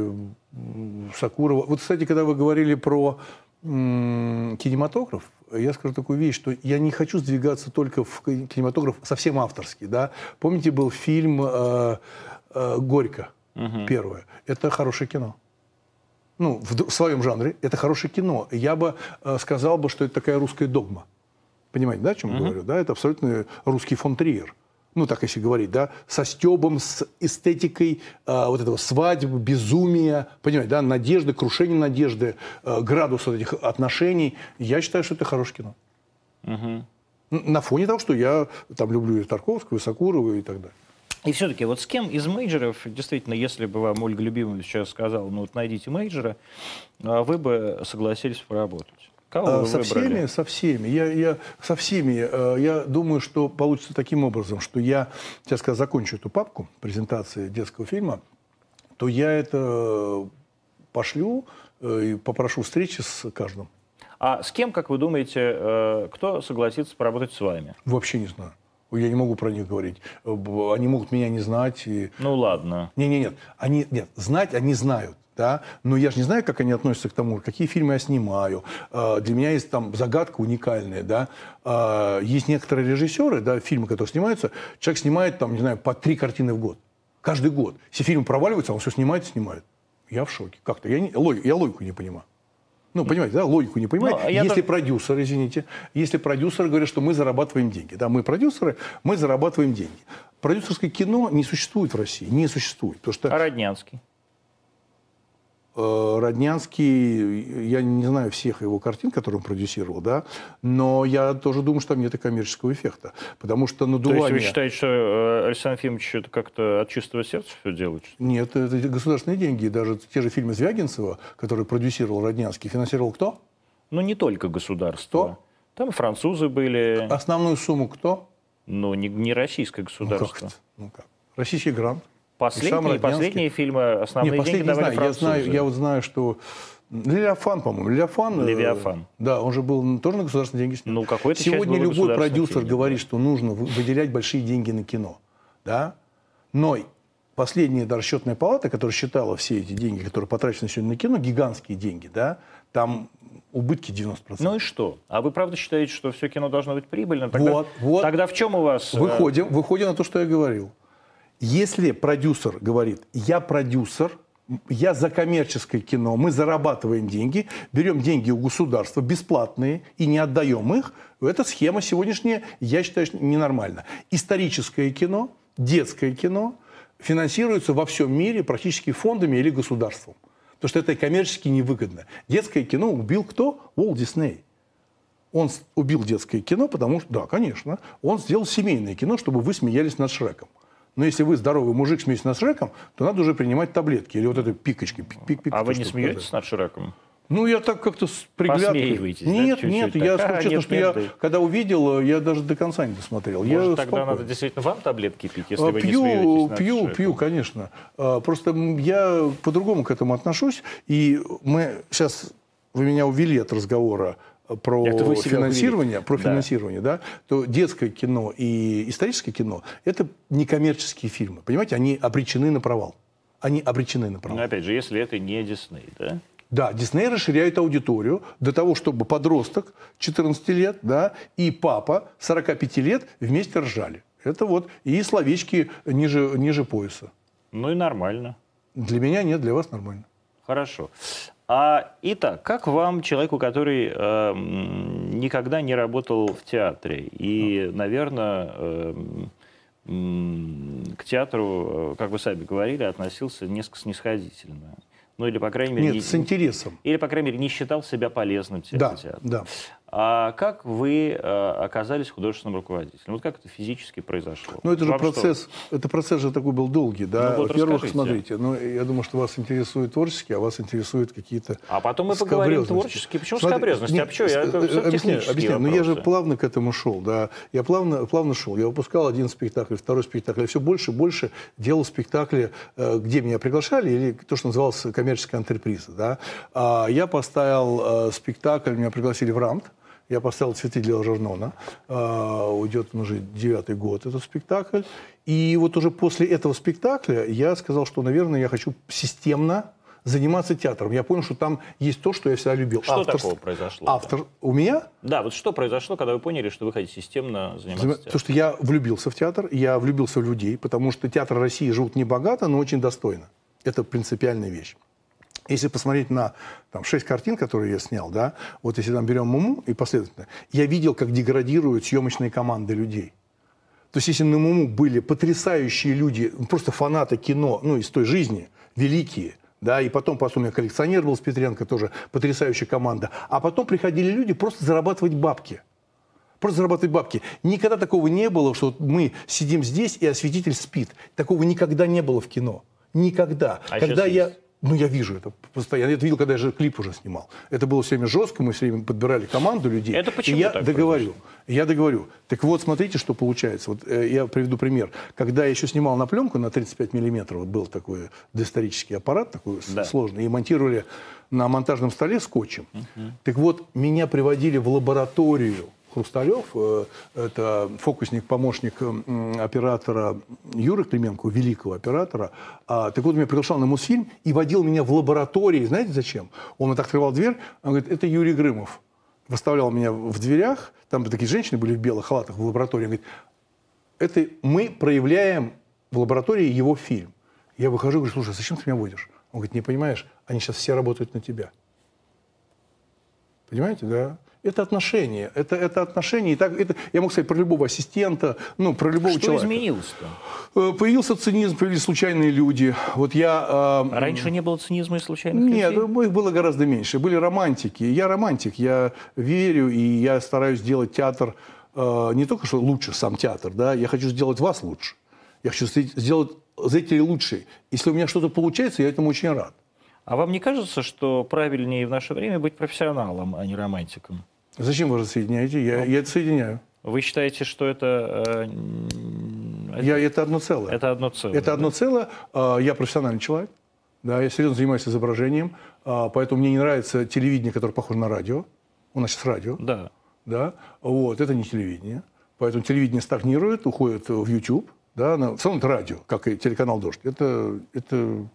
Сакурова... Вот, кстати, когда вы говорили про кинематограф, я скажу такую вещь, что я не хочу сдвигаться только в кинематограф совсем авторский. Да? Помните, был фильм э, э, «Горько» угу. первое. Это хорошее кино ну, в, своем жанре, это хорошее кино. Я бы э, сказал бы, что это такая русская догма. Понимаете, да, о чем mm-hmm. я говорю? Да, это абсолютно русский фон Триер. Ну, так если говорить, да, со стебом, с эстетикой э, вот этого свадьбы, безумия, понимаете, да, надежды, крушения надежды, э, градус вот этих отношений. Я считаю, что это хорошее кино. Угу. На фоне того, что я там люблю и Тарковского, и Сокурова и так далее. И все-таки вот с кем из мейджеров, действительно, если бы вам Ольга Любимова сейчас сказала, ну вот найдите мейджера, а вы бы согласились поработать? Кого а, вы со выбрали? всеми, со всеми. Я, я со всеми. Э, я думаю, что получится таким образом, что я сейчас, когда закончу эту папку презентации детского фильма, то я это пошлю э, и попрошу встречи с каждым. А с кем, как вы думаете, э, кто согласится поработать с вами? Вообще не знаю. Я не могу про них говорить. Они могут меня не знать. И... Ну ладно. Не, не, нет. Они, нет, знать они знают. Да? Но я же не знаю, как они относятся к тому, какие фильмы я снимаю. А, для меня есть там загадка уникальная. Да? А, есть некоторые режиссеры, да, фильмы, которые снимаются, человек снимает там, не знаю, по три картины в год. Каждый год. Если фильм проваливается, он все снимает и снимает. Я в шоке. Как-то. Я, не, логику, я логику не понимаю. Ну, понимаете, да, логику не понимаете. Ну, если тоже... продюсер, извините, если продюсер говорит, что мы зарабатываем деньги, да, мы продюсеры, мы зарабатываем деньги. Продюсерское кино не существует в России, не существует. Потому что... А Роднянский? Э, Роднянский, я не знаю всех его картин, которые он продюсировал, да, но я тоже думаю, что там нет коммерческого эффекта. Потому что надувание... То есть вы считаете, что э, Александр Ефимович это как-то от чистого сердца все делает? Нет, это государственные деньги. Даже те же фильмы Звягинцева, которые продюсировал Роднянский, финансировал кто? Ну, не только государство. Кто? Там французы были. Основную сумму кто? Ну, не, не российское государство. Ну, как ну как? Российский грант. Последние, последние фильмы, основные Нет, деньги давали знаю. Я, знаю, я вот знаю, что Левиафан, по-моему. Левиафан. Э, Левиафан. Да, он же был тоже на государственные деньги снят. Ну, какой-то Сегодня любой продюсер фильм, говорит, что нужно выделять большие деньги на кино. Да? Но последняя да, расчетная палата, которая считала все эти деньги, которые потрачены сегодня на кино, гигантские деньги, да, там убытки 90%. Ну и что? А вы правда считаете, что все кино должно быть прибыльным? Тогда, вот, вот. Тогда в чем у вас... Э, выходим, выходим на то, что я говорил. Если продюсер говорит, я продюсер, я за коммерческое кино, мы зарабатываем деньги, берем деньги у государства бесплатные и не отдаем их, эта схема сегодняшняя, я считаю, ненормальна. Историческое кино, детское кино, финансируется во всем мире практически фондами или государством. Потому что это коммерчески невыгодно. Детское кино убил кто? Уолт Дисней. Он убил детское кино, потому что, да, конечно, он сделал семейное кино, чтобы вы смеялись над Шреком. Но если вы здоровый мужик смеетесь над Шреком, то надо уже принимать таблетки или вот этой пикочкой. Пик, пик, пик, а вы не смеетесь над Шреком? Ну, я так как-то приглядкой. Нет, да, нет, я скажу честно, нет, что нет, я, да. когда увидел, я даже до конца не досмотрел. Может, я тогда спокойно. надо действительно вам таблетки пить, если а, вы пью, не смеетесь над Пью, пью, конечно. А, просто я по-другому к этому отношусь. И мы сейчас, вы меня увели от разговора про финансирование, про финансирование, да. да, то детское кино и историческое кино – это некоммерческие фильмы. Понимаете, они обречены на провал. Они обречены на провал. Но опять же, если это не Дисней, да? Да, Дисней расширяет аудиторию до того, чтобы подросток 14 лет да, и папа 45 лет вместе ржали. Это вот и словечки ниже, ниже пояса. Ну и нормально. Для меня нет, для вас нормально. Хорошо. А, итак, как вам, человеку, который э, никогда не работал в театре и, наверное, э, к театру, э, как вы сами говорили, относился несколько снисходительно? Ну или, по крайней мере... Нет, не, с интересом. Или, по крайней мере, не считал себя полезным да, театру. Да, А как вы э, оказались художественным руководителем? Вот как это физически произошло? Ну, это же Вам процесс, что? это процесс же такой был долгий, да. Ну, вот Во-первых, смотрите, ну, я думаю, что вас интересует творчески, а вас интересуют какие-то А потом мы поговорим творчески. Почему Смотри, скобрезности? Нет, а что, я, это объясняю, объясняю. Но я же плавно к этому шел, да. Я плавно, плавно шел. Я выпускал один спектакль, второй спектакль. Я все больше и больше делал спектакли, э, где меня приглашали, или то, что называлось коммерческая антреприза, да. А я поставил э, спектакль, меня пригласили в РАМТ, я поставил «Цветы для Алжернона». Uh, уйдет уже девятый год этот спектакль. И вот уже после этого спектакля я сказал, что, наверное, я хочу системно заниматься театром. Я понял, что там есть то, что я всегда любил. Что Автор... такого произошло? Автор... У меня? Да, вот что произошло, когда вы поняли, что вы хотите системно заниматься Зам... театром? Потому что я влюбился в театр, я влюбился в людей, потому что театр России живут не богато, но очень достойно. Это принципиальная вещь. Если посмотреть на там, шесть картин, которые я снял, да, вот если там берем Муму и последовательно, я видел, как деградируют съемочные команды людей. То есть если на Муму были потрясающие люди, просто фанаты кино, ну, из той жизни, великие, да, и потом, у меня коллекционер был с Петренко, тоже потрясающая команда, а потом приходили люди просто зарабатывать бабки. Просто зарабатывать бабки. Никогда такого не было, что мы сидим здесь, и осветитель спит. Такого никогда не было в кино. Никогда. А Когда я... Есть. Ну, я вижу это постоянно. Я это видел, когда я же клип уже снимал. Это было все время жестко, мы все время подбирали команду людей. Это почему и я так договорю. Я договорю. Так вот, смотрите, что получается. Вот э, я приведу пример. Когда я еще снимал на пленку на 35 миллиметров, был такой доисторический аппарат такой да. сложный, и монтировали на монтажном столе скотчем. Угу. Так вот, меня приводили в лабораторию Хрусталев, э, это фокусник, помощник оператора Юры Клименко, великого оператора. А, так вот, меня приглашал на Мосфильм и водил меня в лаборатории. Знаете зачем? Он вот открывал дверь, он говорит, это Юрий Грымов. Выставлял меня в дверях, там такие женщины были в белых халатах в лаборатории. Он говорит, это мы проявляем в лаборатории его фильм. Я выхожу и говорю, слушай, зачем ты меня водишь? Он говорит, не понимаешь, они сейчас все работают на тебя. Понимаете, да? Это отношения. Это, это отношения. И так, это, я могу сказать про любого ассистента, ну, про любого Что человека. Что изменилось-то? Э, появился цинизм, появились случайные люди. Вот я, э, Раньше не было цинизма и случайных нет, людей? Нет, их было гораздо меньше. Были романтики. Я романтик. Я верю, и я стараюсь сделать театр э, не только что лучше сам театр, да, я хочу сделать вас лучше. Я хочу сделать зрителей лучше. Если у меня что-то получается, я этому очень рад. А вам не кажется, что правильнее в наше время быть профессионалом, а не романтиком? Зачем вы рассоединяете? Я, я это соединяю. Вы считаете, что это... Э, я, это одно целое. Это одно целое. Это да? одно целое. Э, я профессиональный человек. Да, я серьезно занимаюсь изображением. Э, поэтому мне не нравится телевидение, которое похоже на радио. У нас сейчас радио. Да. Да. Вот, это не телевидение. Поэтому телевидение стагнирует, уходит в YouTube. Да, на, все равно это радио, как и телеканал «Дождь». Это, это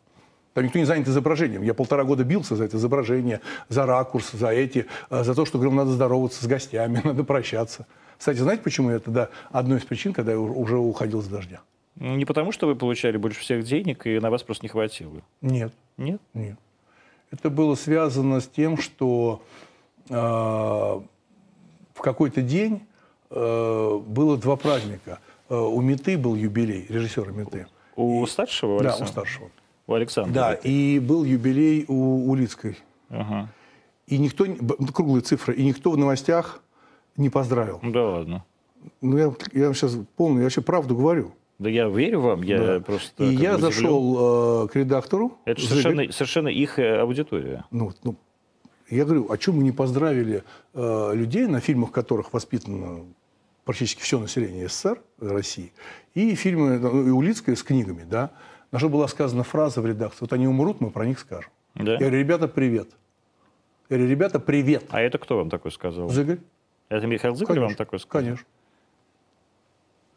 там никто не занят изображением. Я полтора года бился за это изображение, за ракурс, за эти, э, за то, что говорил, надо здороваться с гостями, надо прощаться. Кстати, знаете, почему это да, одной из причин, когда я уже уходил с дождя? Ну, не потому, что вы получали больше всех денег, и на вас просто не хватило. Нет. Нет? Нет. Это было связано с тем, что э, в какой-то день э, было два праздника. Э, у Меты был юбилей, режиссера Меты. У старшего? Да, Александра? у старшего. У Александра. Да, и был юбилей у Улицкой. Ага. И никто, круглые цифры, и никто в новостях не поздравил. Ну Да ладно. Ну, я, я вам сейчас полную, я вообще правду говорю. Да я верю вам, я Да. просто... и я зашел э, к редактору. Это совершенно, совершенно их э, аудитория. Ну, ну, я говорю, о чем мы не поздравили э, людей, на фильмах которых воспитано практически все население СССР, России, и фильмы ну, и Улицкая с книгами, да, на что была сказана фраза в редакции, вот они умрут, мы про них скажем. Да? Я говорю, ребята, привет. Я говорю, ребята, привет. А это кто вам такой сказал? Зыгорь? Это Михаил Зыгорь вам такой сказал? Конечно.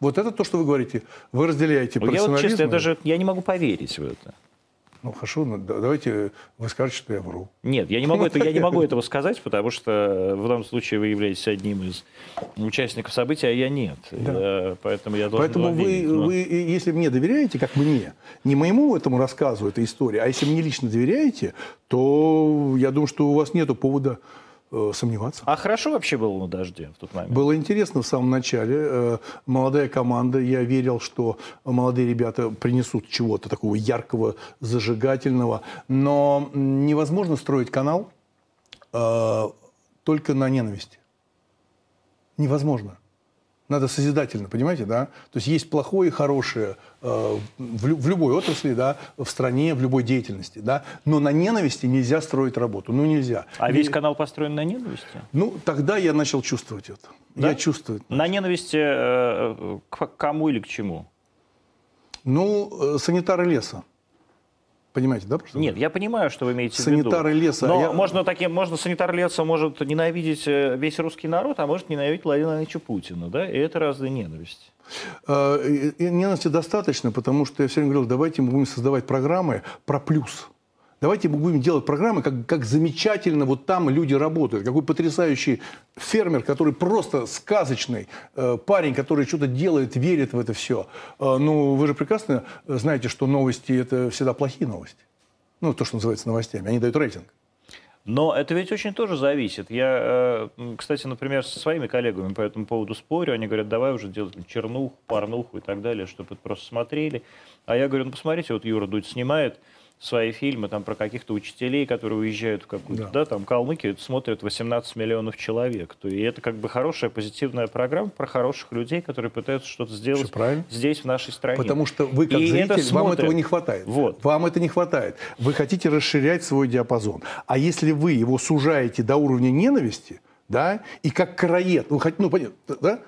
Вот это то, что вы говорите. Вы разделяете Ну, Я вот честно, я даже я не могу поверить в это. Ну, хорошо, ну, да- давайте вы скажете, что я вру. Нет, я не могу, это, я не могу этого сказать, потому что в данном случае вы являетесь одним из участников события, а я нет. Я- поэтому я должен Поэтому вы, верить, но- вы, если мне доверяете, как мне, не моему этому рассказу этой истории, а если мне лично доверяете, то я думаю, что у вас нет повода э, сомневаться. А хорошо вообще было на дожде в тот момент? Было интересно в самом начале. Э, Молодая команда, я верил, что молодые ребята принесут чего-то такого яркого, зажигательного. Но невозможно строить канал э, только на ненависти. Невозможно. Надо созидательно, понимаете, да? То есть есть плохое и хорошее э, в, лю- в любой отрасли, да, в стране, в любой деятельности, да. Но на ненависти нельзя строить работу. Ну, нельзя. А весь И- канал построен на ненависти? Ну, тогда я начал чувствовать это. Да? Я чувствую. На ненависти э, к кому или к чему? Ну, э, санитары леса. Понимаете, да? про что Нет, я понимаю, что вы имеете в виду. Санитары леса. Но Я- можно таким, можно санитар леса может ненавидеть э, весь русский народ, а может ненавидеть Владимира Владимировича Путина, да? И это. Э, и- и Ненависти достаточно, потому что я все время говорил, давайте мы будем создавать программы про плюс. Давайте мы будем делать программы, как, как замечательно вот там люди работают. Какой потрясающий фермер, который просто сказочный э, парень, который что-то делает, верит в это все. Э, ну, вы же прекрасно знаете, что новости – это всегда плохие новости. Ну, то, что называется новостями. Они дают рейтинг. Но это ведь очень тоже зависит. Я, э, кстати, например, со своими коллегами по этому поводу спорю. Они говорят, давай уже делать чернуху, порнуху и так далее, чтобы это просто смотрели. А я говорю, ну посмотрите, вот Юра Дудь снимает свои фильмы там про каких-то учителей, которые уезжают в какую-то, Да. да, там Калмыкию, смотрят 18 миллионов человек. То и это как бы хорошая позитивная программа про хороших людей, которые пытаются что-то сделать здесь, в нашей стране. Потому что вы, как И зритель, это вам смотрят. этого не хватает. Вот. Вам это не хватает. Вы хотите расширять свой диапазон. А если вы его сужаете до уровня ненависти, да, и как караед, вы хотите, ну, понятно, да,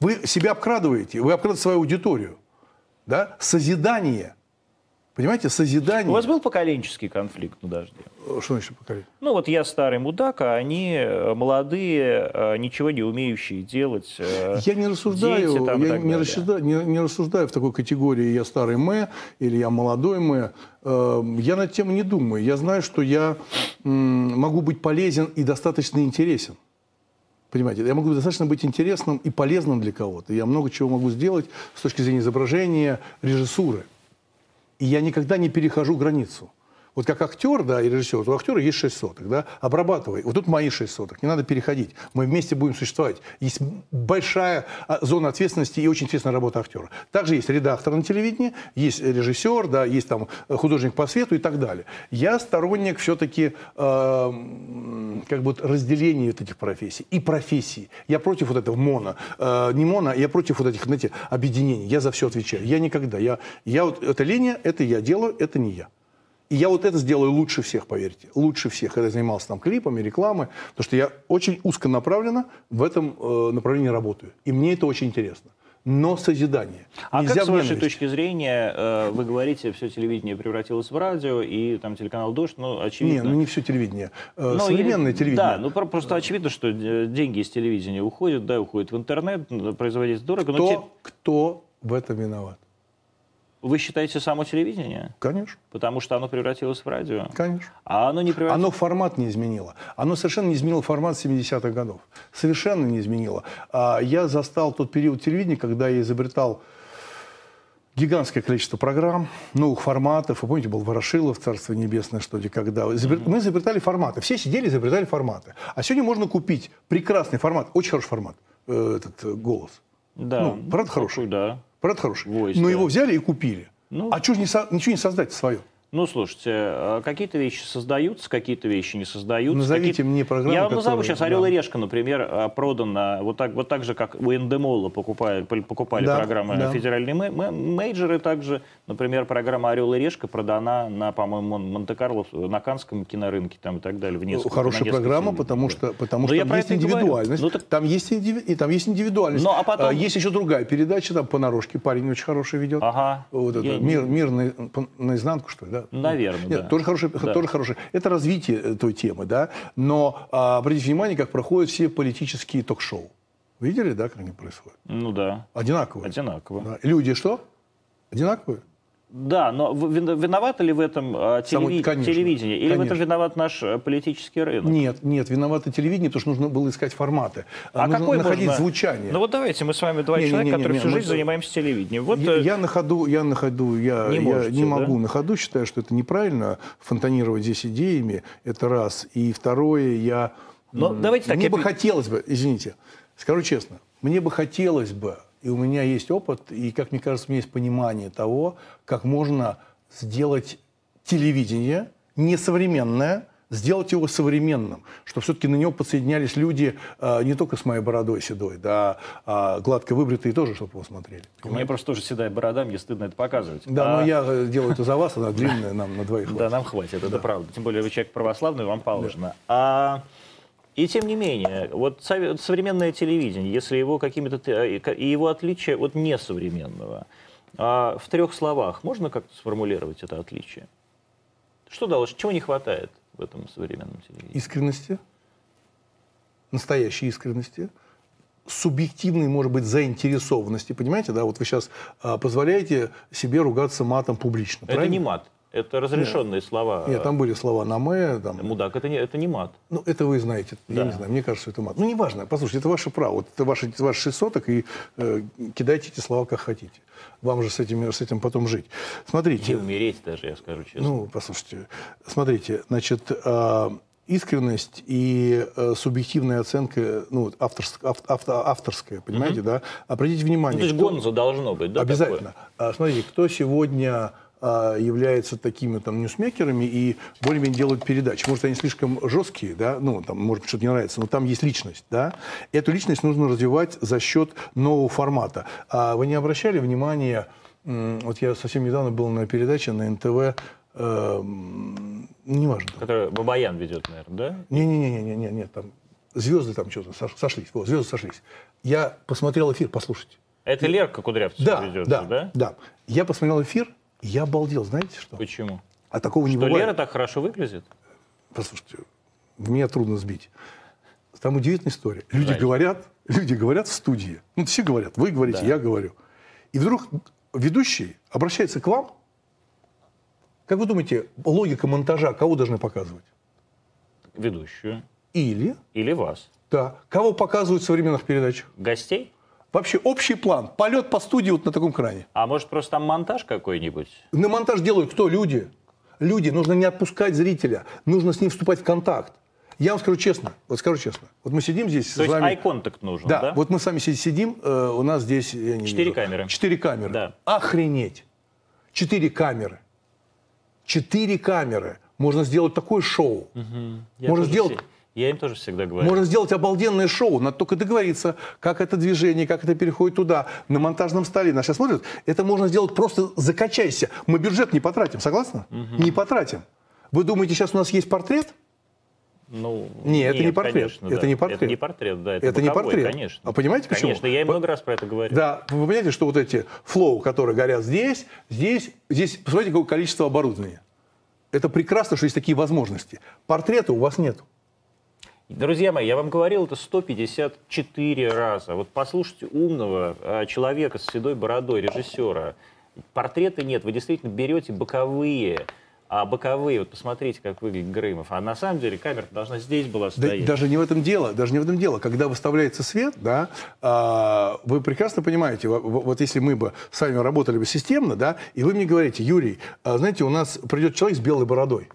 вы себя обкрадываете, вы обкрадываете свою аудиторию, да, созидание, понимаете, созидание. У вас был поколенческий конфликт на дожде? Что значит покорить? Ну вот я старый мудак, а они э, молодые, э, ничего не умеющие делать. э, Я не рассуждаю, дети там я не, рассуждаю, не, не рассуждаю в такой категории «я старый мэ» или «я молодой мэ». Э, Я на эту тему не думаю. Я знаю, что я могу быть полезен и достаточно интересен. Понимаете, я могу достаточно быть интересным и полезным для кого-то. Я много чего могу сделать с точки зрения изображения, режиссуры. И я никогда не перехожу границу. Вот как актер, да, и режиссер, у актера есть 6 соток, да, обрабатывай. Вот тут мои 6 соток, не надо переходить. Мы вместе будем существовать. Есть большая а, зона ответственности и очень интересная работа актера. Также есть редактор на телевидении, есть режиссер, да, есть там э, художник по свету и так далее. Я сторонник все-таки э, м, как бы разделения вот этих профессий и профессий. Я против вот этого моно. Э, не моно, я против вот этих, знаете, объединений. Я за все отвечаю. Я никогда. Я, я вот, это линия, это я делаю, это не я. И я вот это сделаю лучше всех, поверьте. Лучше всех, когда я занимался там клипами, рекламой. Потому что я очень узконаправленно в этом э, направлении работаю. И мне это очень интересно. Но созидание. А Нельзя как с вашей точки зрения, э, вы говорите, все телевидение превратилось в радио, и там телеканал «Дождь», ну, очевидно... Не, ну не все телевидение. Э, Ну, Современное и- телевидение. Да, ну про- просто очевидно, что э, деньги из телевидения уходят, да, уходят в интернет, производить дорого. Но кто, те- кто в этом виноват? Вы считаете само телевидение? Конечно, Потому что оно превратилось в радио? конечно. А оно не превратилось... Оно формат не изменило. Оно совершенно не изменило формат 70-х годов. Совершенно не изменило. А Я застал тот период телевидения, когда я изобретал гигантское количество программ, новых форматов. Вы помните, был Ворошилов, Царство Небесное, что ли, когда. Мы изобретали форматы. Все сидели, изобретали форматы. А сегодня можно купить прекрасный формат, очень хороший формат, э, этот э, голос. Да. ну, правда хороший? Да. Правда хороший? Но да. его взяли и купили. Ну, а чего не, ничего не создать свое? Ну, слушайте, э, какие-то вещи создаются, какие-то вещи не создаются. Назовите мне программу, Я вам назову сейчас «Орел да. и решка», например, э, продана вот так, вот так же, как у Эндемола покупали, покупали да, программы да. федеральные мейджоры. Также, например, программа «Орел и решка» продана на, по-моему, Монте-Карло, на Канском кинорынке там, и так далее. В несколько, Хорошая программа, потому что, потому что там есть индивидуальность. Ну, так... там, есть индиви... и там есть индивидуальность. Ну, а потом... Есть еще другая передача, там понарошке парень очень хороший ведет. Ага. Вот это, Я... мир, мир на, наизнанку, что ли, да? Наверное, Нет, да. Тоже хороший, да. тоже хороший. Это развитие э, той темы, да. Но а, обратите внимание, как проходят все политические ток-шоу. Видели, да, как они происходят? Ну да. Одинаковые. Одинаковые. Да. Люди что? Одинаковые? Да, но виноваты ли в этом э, телеви... конечно, телевидение? Или конечно. в этом виноват наш э, политический рынок? Нет, нет, виноваты телевидение, потому что нужно было искать форматы. А нужно какой находить можно... звучание. Ну вот давайте, мы с вами два не, человека, не, не, не, которые не, всю мы... жизнь занимаемся телевидением. Вот, я, я на ходу, я на ходу, я не, можете, я не могу да? на ходу, считаю, что это неправильно фонтанировать здесь идеями, это раз. И второе, я... Но давайте так, мне я... бы хотелось бы, извините, скажу честно, мне бы хотелось бы и у меня есть опыт, и, как мне кажется, у меня есть понимание того, как можно сделать телевидение несовременное, сделать его современным, что все-таки на него подсоединялись люди э, не только с моей бородой седой, да, а гладко выбритые тоже, чтобы его смотрели. У меня просто тоже седая борода, мне стыдно это показывать. Да, а... но я э, делаю это за вас, она длинная, нам на двоих Да, нам хватит, это правда. Тем более вы человек православный, вам положено. А и тем не менее, вот современное телевидение, если его какими-то и его отличие от несовременного, а в трех словах можно как-то сформулировать это отличие? Что должно, чего не хватает в этом современном телевидении? Искренности, настоящей искренности, субъективной, может быть, заинтересованности. Понимаете, да, вот вы сейчас а, позволяете себе ругаться матом публично. Это правильно? не мат. Это разрешенные нет, слова. Нет, там были слова на «мэ». Там... Мудак, это не, это не мат. Ну, это вы знаете. Да. Я не знаю, мне кажется, это мат. Ну, неважно. Послушайте, это ваше право. Вот это ваши, ваши шесть соток, и э, кидайте эти слова как хотите. Вам же с этим, с этим потом жить. Смотрите. И умереть даже, я скажу честно. Ну, послушайте. Смотрите, значит, э, искренность и э, субъективная оценка, ну, авторск, ав, авто, авторская, понимаете, mm-hmm. да? Обратите внимание. Ну, то есть кто... гонза должно быть, да? Обязательно. Такое? А, смотрите, кто сегодня а, являются такими там ньюсмейкерами и более-менее делают передачи. Может, они слишком жесткие, да, ну, там, может, что-то не нравится, но там есть личность, да. Эту личность нужно развивать за счет нового формата. А вы не обращали внимания, вот я совсем недавно был на передаче на НТВ, э, неважно. Которую Бабаян ведет, наверное, да? Не-не-не, не, не, там звезды там что-то сошлись, вот, звезды сошлись. Я посмотрел эфир, послушайте. Это Лерка Кудрявцева да, ведет, да, да? Да, Я посмотрел эфир, я обалдел, знаете что? Почему? А такого что не бывает. Лера так хорошо выглядит? Послушайте, меня трудно сбить. Там удивительная история. Люди Конечно. говорят, люди говорят в студии. Ну, все говорят, вы говорите, да. я говорю. И вдруг ведущий обращается к вам. Как вы думаете, логика монтажа кого должны показывать? Ведущую. Или? Или вас. Да. Кого показывают в современных передачах? Гостей? Вообще общий план. Полет по студии вот на таком кране. А может просто там монтаж какой-нибудь? На монтаж делают кто? Люди. Люди. Нужно не отпускать зрителя. Нужно с ним вступать в контакт. Я вам скажу честно, вот скажу честно. Вот мы сидим здесь То с вами... есть ай-контакт нужен, да, да? вот мы с вами сидим, э, у нас здесь... Я не Четыре вижу, камеры. Четыре камеры. Да. Охренеть. Четыре камеры. Четыре камеры. Можно сделать такое шоу. Угу. Можно сделать... Все я им тоже всегда говорю. Можно сделать обалденное шоу, надо только договориться, как это движение, как это переходит туда, на монтажном столе. Нас сейчас смотрят. Это можно сделать просто закачайся. Мы бюджет не потратим, согласны? Угу. Не потратим. Вы думаете, сейчас у нас есть портрет? Ну, нет, нет, это не портрет. Конечно, это да. не портрет. Это не портрет, да. Это, это боковой, не портрет. Конечно. А понимаете почему? Конечно, я им много раз про это говорю. Да, вы понимаете, что вот эти флоу, которые горят здесь, здесь, здесь, посмотрите, какое количество оборудования. Это прекрасно, что есть такие возможности. Портрета у вас нет. Друзья мои, я вам говорил это 154 раза. Вот послушайте умного э, человека с седой бородой, режиссера. Портрета нет, вы действительно берете боковые, а боковые, вот посмотрите, как выглядит Грымов. А на самом деле камера должна здесь была стоять. Да, даже не в этом дело, даже не в этом дело. Когда выставляется свет, да, а, вы прекрасно понимаете, вот, вот если мы бы с вами работали бы системно, да, и вы мне говорите, Юрий, а, знаете, у нас придет человек с белой бородой.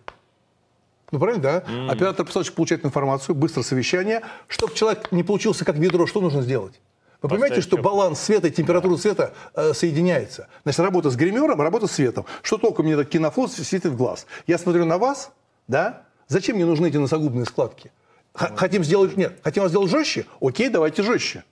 Ну, правильно, да? Mm. Оператор песочек получает информацию, быстро совещание. Чтобы человек не получился как ведро, что нужно сделать? Вы понимаете, что баланс света и температура света э, соединяется? Значит, работа с гримером, работа с светом. Что толку мне этот кинофон светит в глаз? Я смотрю на вас, да? Зачем мне нужны эти носогубные складки? Хотим сделать, нет, хотим вас сделать жестче? Окей, давайте жестче.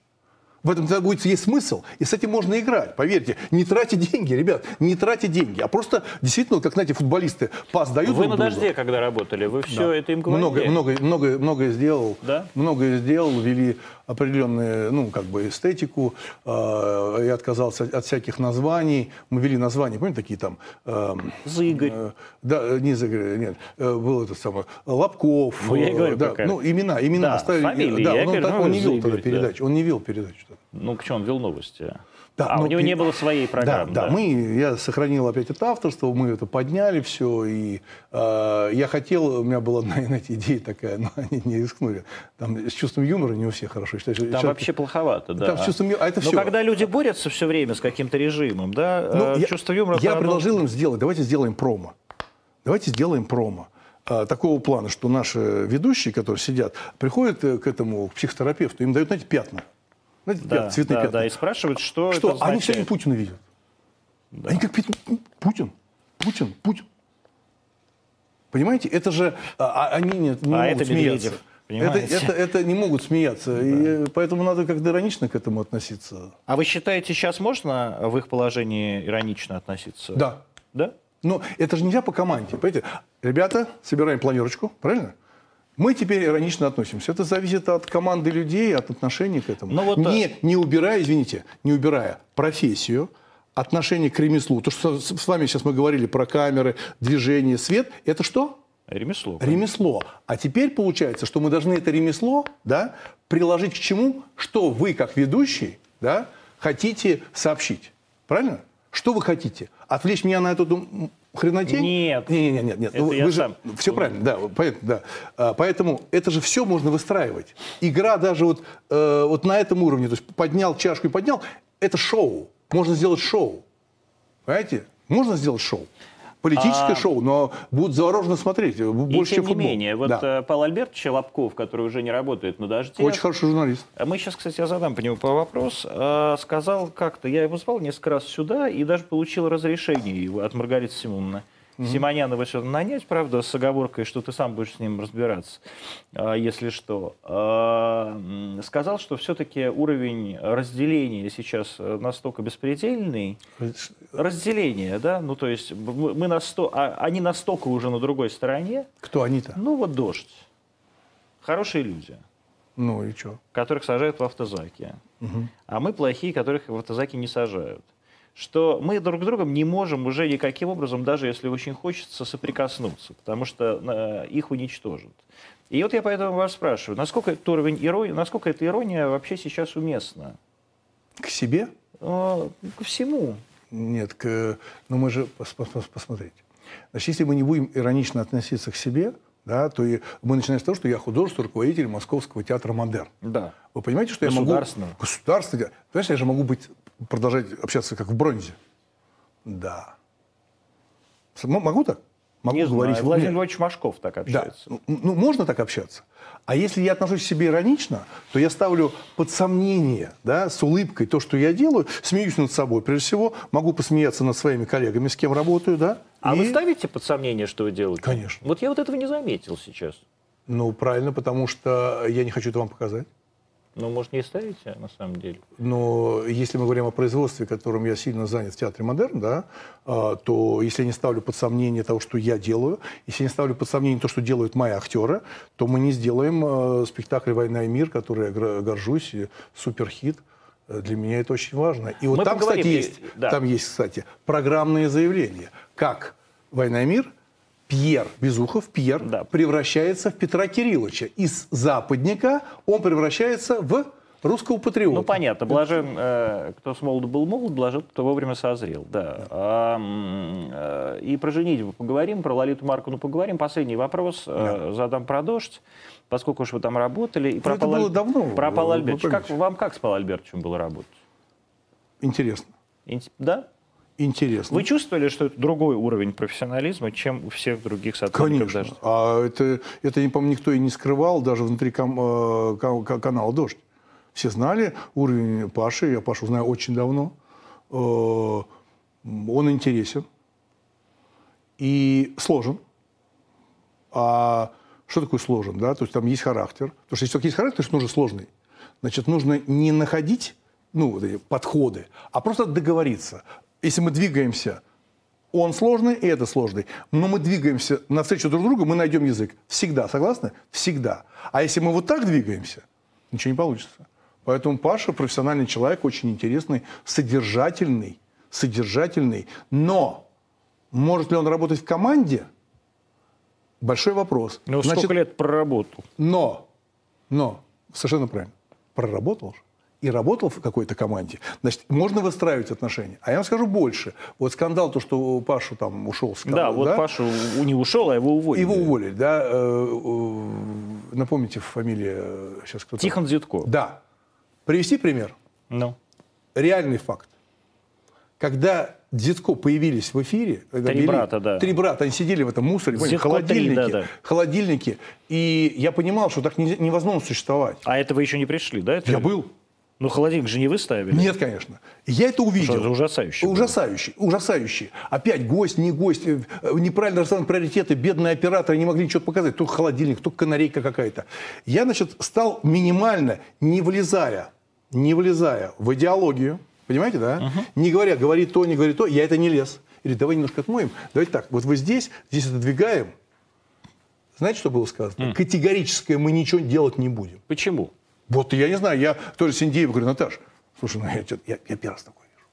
В этом тогда будет есть смысл. И с этим можно играть. Поверьте, не тратьте деньги, ребят, не тратьте деньги. А просто действительно, как, знаете, футболисты пас дают Вы на другу. дожде, когда работали, вы все да. это им говорили? Много, много, много, многое сделал. Да? Многое сделал, вели определенную, ну, как бы эстетику. Э, я отказался от всяких названий. Мы вели названия, помните, такие там... Э, Зыгорь. Э, да, не Зыгорь, нет. Э, был это самое... Лобков. Ну, я говорю, да, ну, имена, имена. Да, оставили, фамилии. Да, я он, говорю, он, ну, он не вел Зыгорь, тогда передачу. Да. Он не вел передачу. Ну, почему он вел новости? Да, а, у него не было своей программы. Да, да, да. Мы, я сохранил опять это авторство, мы это подняли все, и э, я хотел, у меня была одна, знаете, идея такая, но они не рискнули. Там с чувством юмора не у всех хорошо. Считаю, Там вообще плоховато, да. Там с чувством юмора, а это но все. когда люди борются все время с каким-то режимом, да, ну, э, чувство юмора... Я предложил им сделать, давайте сделаем промо. Давайте сделаем промо э, такого плана, что наши ведущие, которые сидят, приходят э, к этому к психотерапевту, им дают, знаете, пятна. Знаете, да, цветные да, пятна. Да, и спрашивают, что, что это Они все время Путина видят. Да. Они как Путин, Путин, Путин. Понимаете, это же... А, а они не, не а могут это смеяться. Это, это, это не могут смеяться. Да. И поэтому надо как-то иронично к этому относиться. А вы считаете, сейчас можно в их положении иронично относиться? Да. Да? Но это же нельзя по команде. Понимаете? Ребята, собираем планерочку, правильно? Мы теперь иронично относимся. Это зависит от команды людей, от отношений к этому. Но вот... не, э, не убирая, извините, не убирая профессию, отношение к ремеслу. То, что с вами сейчас мы говорили про камеры, движение, свет, это что? Ремесло. Ремесло. А теперь получается, что мы должны это ремесло да, приложить к чему? Что вы, как ведущий, да, хотите сообщить. Правильно? Что вы хотите? Отвлечь меня на эту хренотень? Нет. Нет, нет, нет. нет. Это ну, вы же, сам. Все правильно, да, поэтому, да. А, поэтому это же все можно выстраивать. Игра даже вот, э, вот на этом уровне, то есть поднял чашку и поднял, это шоу. Можно сделать шоу. Понимаете? Можно сделать шоу. Политическое а... шоу, но будут завороженно смотреть. Больше, и тем чем не менее, вот да. Э, Павел Альбертович Лобков, который уже не работает на «Дожде». Очень хороший журналист. А мы сейчас, кстати, я задам по нему по вопрос. А, сказал как-то, я его звал несколько раз сюда и даже получил разрешение от Маргариты Симоновны. Mm-hmm. Симонянова сюда нанять, правда, с оговоркой, что ты сам будешь с ним разбираться, а, если что. Сказал, что все-таки уровень разделения сейчас э, настолько беспредельный. Разделение, да? Ну, то есть мы насто... а, они настолько уже на другой стороне. Кто они-то? Ну, вот дождь. Хорошие люди. Ну и что? Которых сажают в автозаки. Угу. А мы плохие, которых в автозаки не сажают что мы друг с другом не можем уже никаким образом, даже если очень хочется, соприкоснуться, потому что э, их уничтожат. И вот я поэтому вас спрашиваю, насколько этот уровень иронии, насколько эта ирония вообще сейчас уместна? К себе? Э, к всему. Нет, к, но мы же пос, пос, посмотрите. Значит, если мы не будем иронично относиться к себе, да, то и мы начинаем с того, что я художественный руководитель Московского театра «Модерн». Да. Вы понимаете, что я могу... Государственного. Государственного. Понимаешь, я же могу быть продолжать общаться как в бронзе? Да. Могу так? Могу не говорить. Знаю. Владимир Владимирович Машков так общается. Да. Ну, можно так общаться. А если я отношусь к себе иронично, то я ставлю под сомнение, да, с улыбкой то, что я делаю, смеюсь над собой. Прежде всего, могу посмеяться над своими коллегами, с кем работаю, да. А и... вы ставите под сомнение, что вы делаете? Конечно. Вот я вот этого не заметил сейчас. Ну, правильно, потому что я не хочу это вам показать. Ну, может, не ставите, на самом деле? Но если мы говорим о производстве, которым я сильно занят в Театре Модерн, да, а, то если я не ставлю под сомнение того, что я делаю, если я не ставлю под сомнение то, что делают мои актеры, то мы не сделаем а, спектакль «Война и мир», который я горжусь, и суперхит. Для меня это очень важно. И вот мы там, поговорим. кстати, есть, да. там есть, кстати, программные заявления. Как «Война и мир» Пьер Безухов, Пьер, да. превращается в Петра Кирилловича. Из западника он превращается в русского патриота. Ну, понятно. Блажен, э, кто с молоду был молод, блажен, кто вовремя созрел. Да. да. А, э, и про женитьбу поговорим, про Лолиту Марковну поговорим. Последний вопрос э, да. задам про дождь, поскольку уж вы там работали. И про это Пал... было давно. Про Павла Альбертовича. Как, вам как с Павлом Альбертовичем было работать? Интересно. Инт... Да? Интересно. Вы чувствовали, что это другой уровень профессионализма, чем у всех других сотрудников Конечно. Дождя? А это, это, по-моему, никто и не скрывал даже внутри кам, э, канала «Дождь». Все знали уровень Паши. Я Пашу знаю очень давно. Э, он интересен и сложен. А что такое сложен? Да? То есть там есть характер. Потому что если только есть характер, то нужно сложный. Значит, нужно не находить ну, вот эти подходы, а просто договориться. Если мы двигаемся, он сложный, и это сложный, но мы двигаемся навстречу друг другу, мы найдем язык. Всегда, согласны? Всегда. А если мы вот так двигаемся, ничего не получится. Поэтому Паша профессиональный человек, очень интересный, содержательный, содержательный. Но может ли он работать в команде? Большой вопрос. Ну, Значит, сколько лет проработал? Но, но, совершенно правильно, проработал же и работал в какой-то команде, значит, можно выстраивать отношения. А я вам скажу больше. Вот скандал, то, что Пашу там ушел с Да, вот да? Пашу не ушел, а его уволили. Его уволили, да. Э, э, напомните фамилия сейчас кто-то. Тихон Зютко. Да. Привести пример? Ну. Реальный факт. Когда Дзитко появились в эфире, три вели, брата, да. Три брата, они сидели в этом мусоре, Дзитко холодильнике, 3, да, да. холодильнике, и я понимал, что так невозможно существовать. А это вы еще не пришли, да? Это я был. Ну, холодильник же не вы ставили? Нет, конечно. Я это увидел. Что, это ужасающе. Ужасающе. Было. Ужасающе. Опять гость, не гость, э, неправильно расставлены приоритеты, бедные операторы не могли ничего показать. Только холодильник, только канарейка какая-то. Я, значит, стал минимально, не влезая, не влезая в идеологию, понимаете, да? Угу. Не говоря, говори то, не говори то, я это не лез. Или давай немножко отмоем. Давайте так, вот вы здесь, здесь это двигаем. Знаете, что было сказано? Mm. Категорическое мы ничего делать не будем. Почему? Вот я не знаю, я тоже Синдееву говорю, Наташ, слушай, ну я, я, я первый раз такой вижу.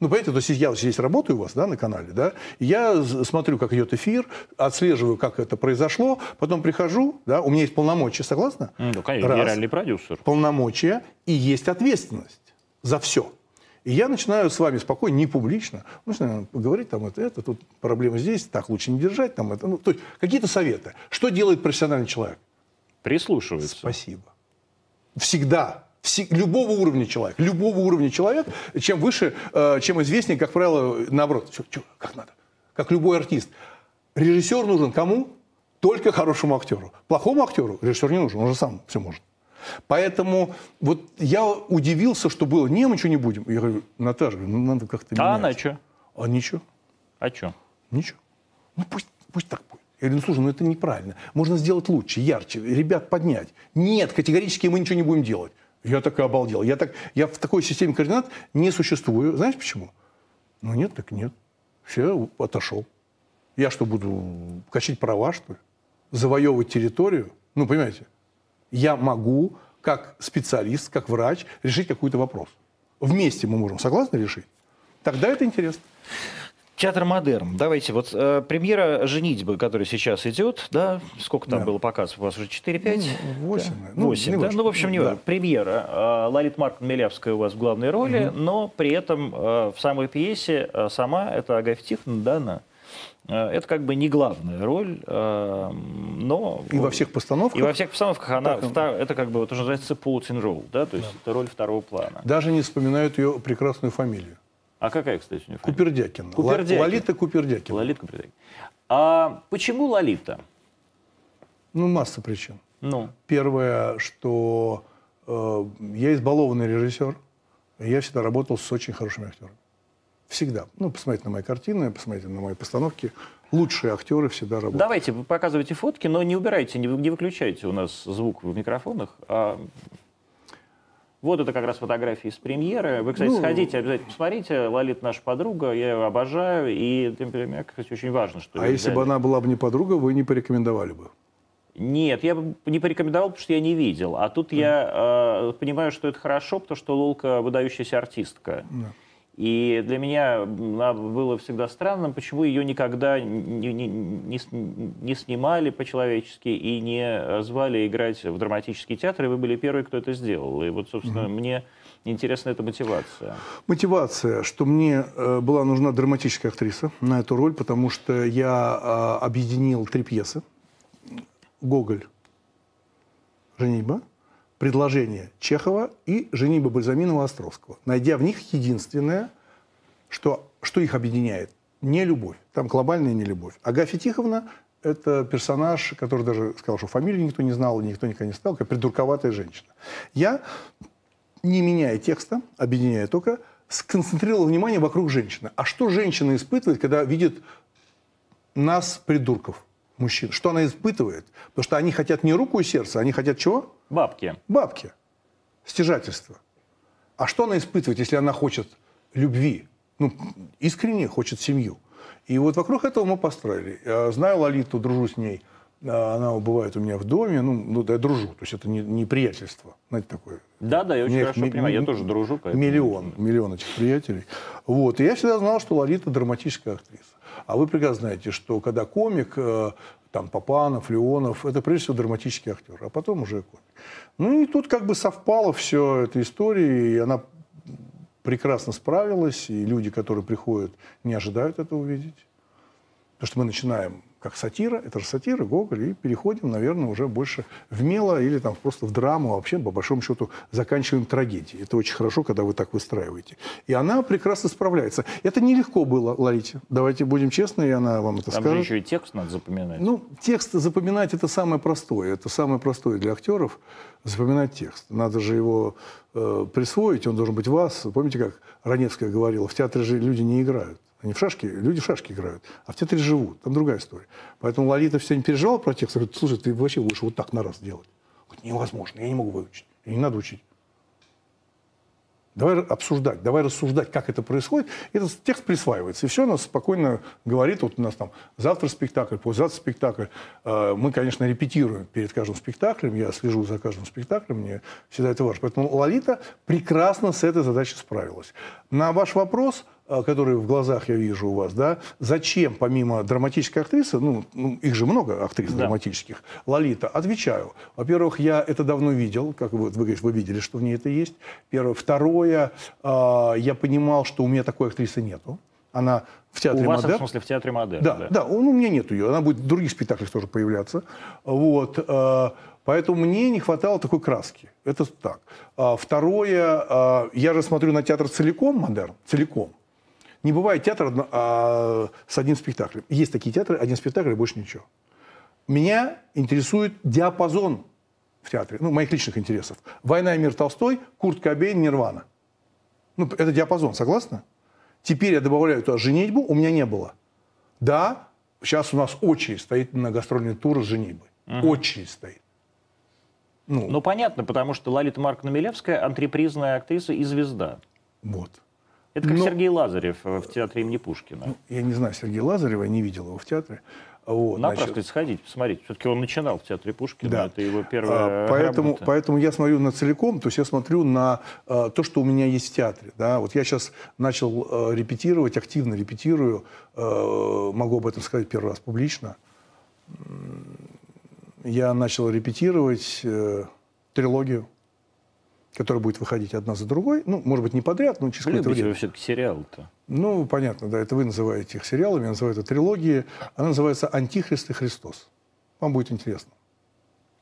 Ну, понимаете, то есть я здесь работаю у вас, да, на канале, да, я смотрю, как идет эфир, отслеживаю, как это произошло, потом прихожу, да, у меня есть полномочия, согласна? Ну, конечно, Раз, генеральный продюсер. Полномочия и есть ответственность за все. И я начинаю с вами спокойно, не публично, начинаю говорить, там, это, это, тут проблема здесь, так лучше не держать, там, это, ну, то есть какие-то советы. Что делает профессиональный человек? Прислушивается. Спасибо всегда любого уровня человека, любого уровня человека, чем выше, э, чем известнее, как правило, наоборот, чё, чё, как надо, как любой артист. Режиссер нужен кому? Только хорошему актеру. Плохому актеру режиссер не нужен, он же сам все может. Поэтому вот я удивился, что было, не, мы ничего не будем. Я говорю, Наташа, ну надо как-то менять. А она что? А ничего. А что? Ничего. Ну пусть, пусть так. Я говорю, ну слушай, ну это неправильно. Можно сделать лучше, ярче, ребят поднять. Нет, категорически мы ничего не будем делать. Я так и обалдел. Я, так, я в такой системе координат не существую. Знаешь почему? Ну нет, так нет. Все, отошел. Я что, буду качать права, что ли? Завоевывать территорию? Ну, понимаете? Я могу, как специалист, как врач, решить какой-то вопрос. Вместе мы можем, согласны, решить? Тогда это интересно. Театр Модерн. Давайте, вот э, премьера «Женитьбы», которая сейчас идет, да, сколько там да. было показов? У вас уже 4-5? Ну, 8. Да. 8, ну, да? Ну, в общем, не да. премьера. Э, Лалит Марк Милявская у вас в главной роли, угу. но при этом э, в самой пьесе э, сама, это Агафья Тихоновна, да, она? Э, это как бы не главная роль, э, но... И во всех постановках? И во всех постановках она, втор... это как бы, вот уже называется supporting role, да, то есть да. это роль второго плана. Даже не вспоминают ее прекрасную фамилию. А какая, кстати, у нее фамилия? Купердякин. Купердякин. Лолита Купердякин. Лолита Купердякин. А почему Лолита? Ну, масса причин. Ну. Первое, что э, я избалованный режиссер. Я всегда работал с очень хорошими актерами. Всегда. Ну, посмотрите на мои картины, посмотрите на мои постановки. Лучшие актеры всегда работают. Давайте, показывайте фотки, но не убирайте, не, не выключайте у нас звук в микрофонах. А вот это как раз фотографии с премьеры. Вы, кстати, ну, сходите, обязательно посмотрите. Лолит наша подруга, я ее обожаю. И для меня, кстати, очень важно, что... А если бы она была бы не подруга, вы не порекомендовали бы? Нет, я бы не порекомендовал, потому что я не видел. А тут mm. я э, понимаю, что это хорошо, потому что Лолка выдающаяся артистка. Mm. И для меня было всегда странным, почему ее никогда не, не, не, не снимали по-человечески и не звали играть в драматический театр, и вы были первые, кто это сделал. И вот, собственно, mm-hmm. мне интересна эта мотивация. Мотивация, что мне э, была нужна драматическая актриса на эту роль, потому что я э, объединил три пьесы. «Гоголь», «Женитьба», предложение Чехова и женитьба Бальзаминова-Островского, найдя в них единственное, что, что их объединяет. Не любовь. Там глобальная не любовь. Агафья Тиховна – это персонаж, который даже сказал, что фамилию никто не знал, никто никогда не стал, как придурковатая женщина. Я не меняя текста, объединяя только, сконцентрировал внимание вокруг женщины. А что женщина испытывает, когда видит нас, придурков, мужчин? Что она испытывает? Потому что они хотят не руку и сердце, они хотят чего? Бабки. Бабки. Стяжательство. А что она испытывает, если она хочет любви? Ну, искренне хочет семью. И вот вокруг этого мы построили. Я знаю Лолиту, дружу с ней. Она бывает у меня в доме. Ну, ну да, я дружу. То есть это не, не приятельство. Знаете, такое. Да, да, я очень хорошо понимаю. Я тоже дружу. поэтому- Миллион, миллион этих приятелей. Вот. И я всегда знал, что Лолита драматическая актриса. А вы прекрасно знаете, что когда комик, э, там Папанов, Леонов, это прежде всего драматический актер, а потом уже комик. Ну и тут как бы совпало все эта история, и она прекрасно справилась, и люди, которые приходят, не ожидают это увидеть. Потому что мы начинаем как сатира, это же сатира, Гоголь, и переходим, наверное, уже больше в мело или там просто в драму, а вообще, по большому счету, заканчиваем трагедией. Это очень хорошо, когда вы так выстраиваете. И она прекрасно справляется. Это нелегко было, Ларите. Давайте будем честны, и она вам это Там же скажет. еще и текст надо запоминать. Ну, текст запоминать это самое простое. Это самое простое для актеров запоминать текст. Надо же его э, присвоить, он должен быть вас. Помните, как Раневская говорила, в театре же люди не играют. Они в шашки, люди в шашки играют, а в театре живут. Там другая история. Поэтому Лолита все не переживала про текст. Говорит, слушай, ты вообще будешь вот так на раз делать. Говорит, невозможно, я не могу выучить. И не надо учить. Давай обсуждать, давай рассуждать, как это происходит. Этот текст присваивается. И все, она спокойно говорит. Вот у нас там завтра спектакль, послезавтра спектакль. Э, Мы, конечно, репетируем перед каждым спектаклем. Я слежу за каждым спектаклем. Мне всегда это важно. Поэтому Лолита прекрасно с этой задачей справилась. На ваш вопрос, э, который в глазах я вижу у вас, да, зачем помимо драматической актрисы, ну, ну, их же много актрис Да. драматических, Лолита, отвечаю. Во-первых, я это давно видел, как вы, вы говорите, вы видели, что в ней это есть. Первое. Второе, э, я понимал, что у меня такой актрисы нету. Она в У театре вас, в «Модерн». смысле, в театре модерн. Да, да, ну, у меня нет ее. Она будет в других спектаклях тоже появляться. Вот. э, Поэтому мне не хватало такой краски. Это так. А Второе, э, я же смотрю на театр целиком, модерн, целиком. Не бывает театра а, с одним спектаклем. Есть такие театры, один спектакль и больше ничего. Меня интересует диапазон в театре, ну, моих личных интересов. «Война и мир» Толстой, Курт Кобейн, Нирвана. Ну, это диапазон, согласна? Теперь я добавляю туда женитьбу, у меня не было. Да, сейчас у нас очередь стоит на гастрольный тур с женитьбой. Очередь стоит. Ну, Ну, понятно, потому что Лолита Марковна Милевская антрепризная актриса и звезда. вот. Это как Но- Сергей Лазарев э, в театре имени Пушкина. Я не знаю Сергея Лазарева, я не видел его в театре. Вот, Напросто значит, сходить, посмотреть. Все-таки он начинал в театре Пушкина, Да. это его первая А, поэтому, работа. поэтому я смотрю на целиком, то есть я смотрю на э, то, что у меня есть в театре. Да? Вот я сейчас начал э, репетировать, активно репетирую, э, могу об этом сказать первый раз публично. Я начал репетировать э, трилогию, которая будет выходить одна за другой. Ну, может быть, не подряд, но через какое-то время. вы все-таки сериалы-то. Ну, понятно, да, это вы называете их сериалами, я называю это трилогией. Она называется «Антихрист и Христос». Вам будет интересно.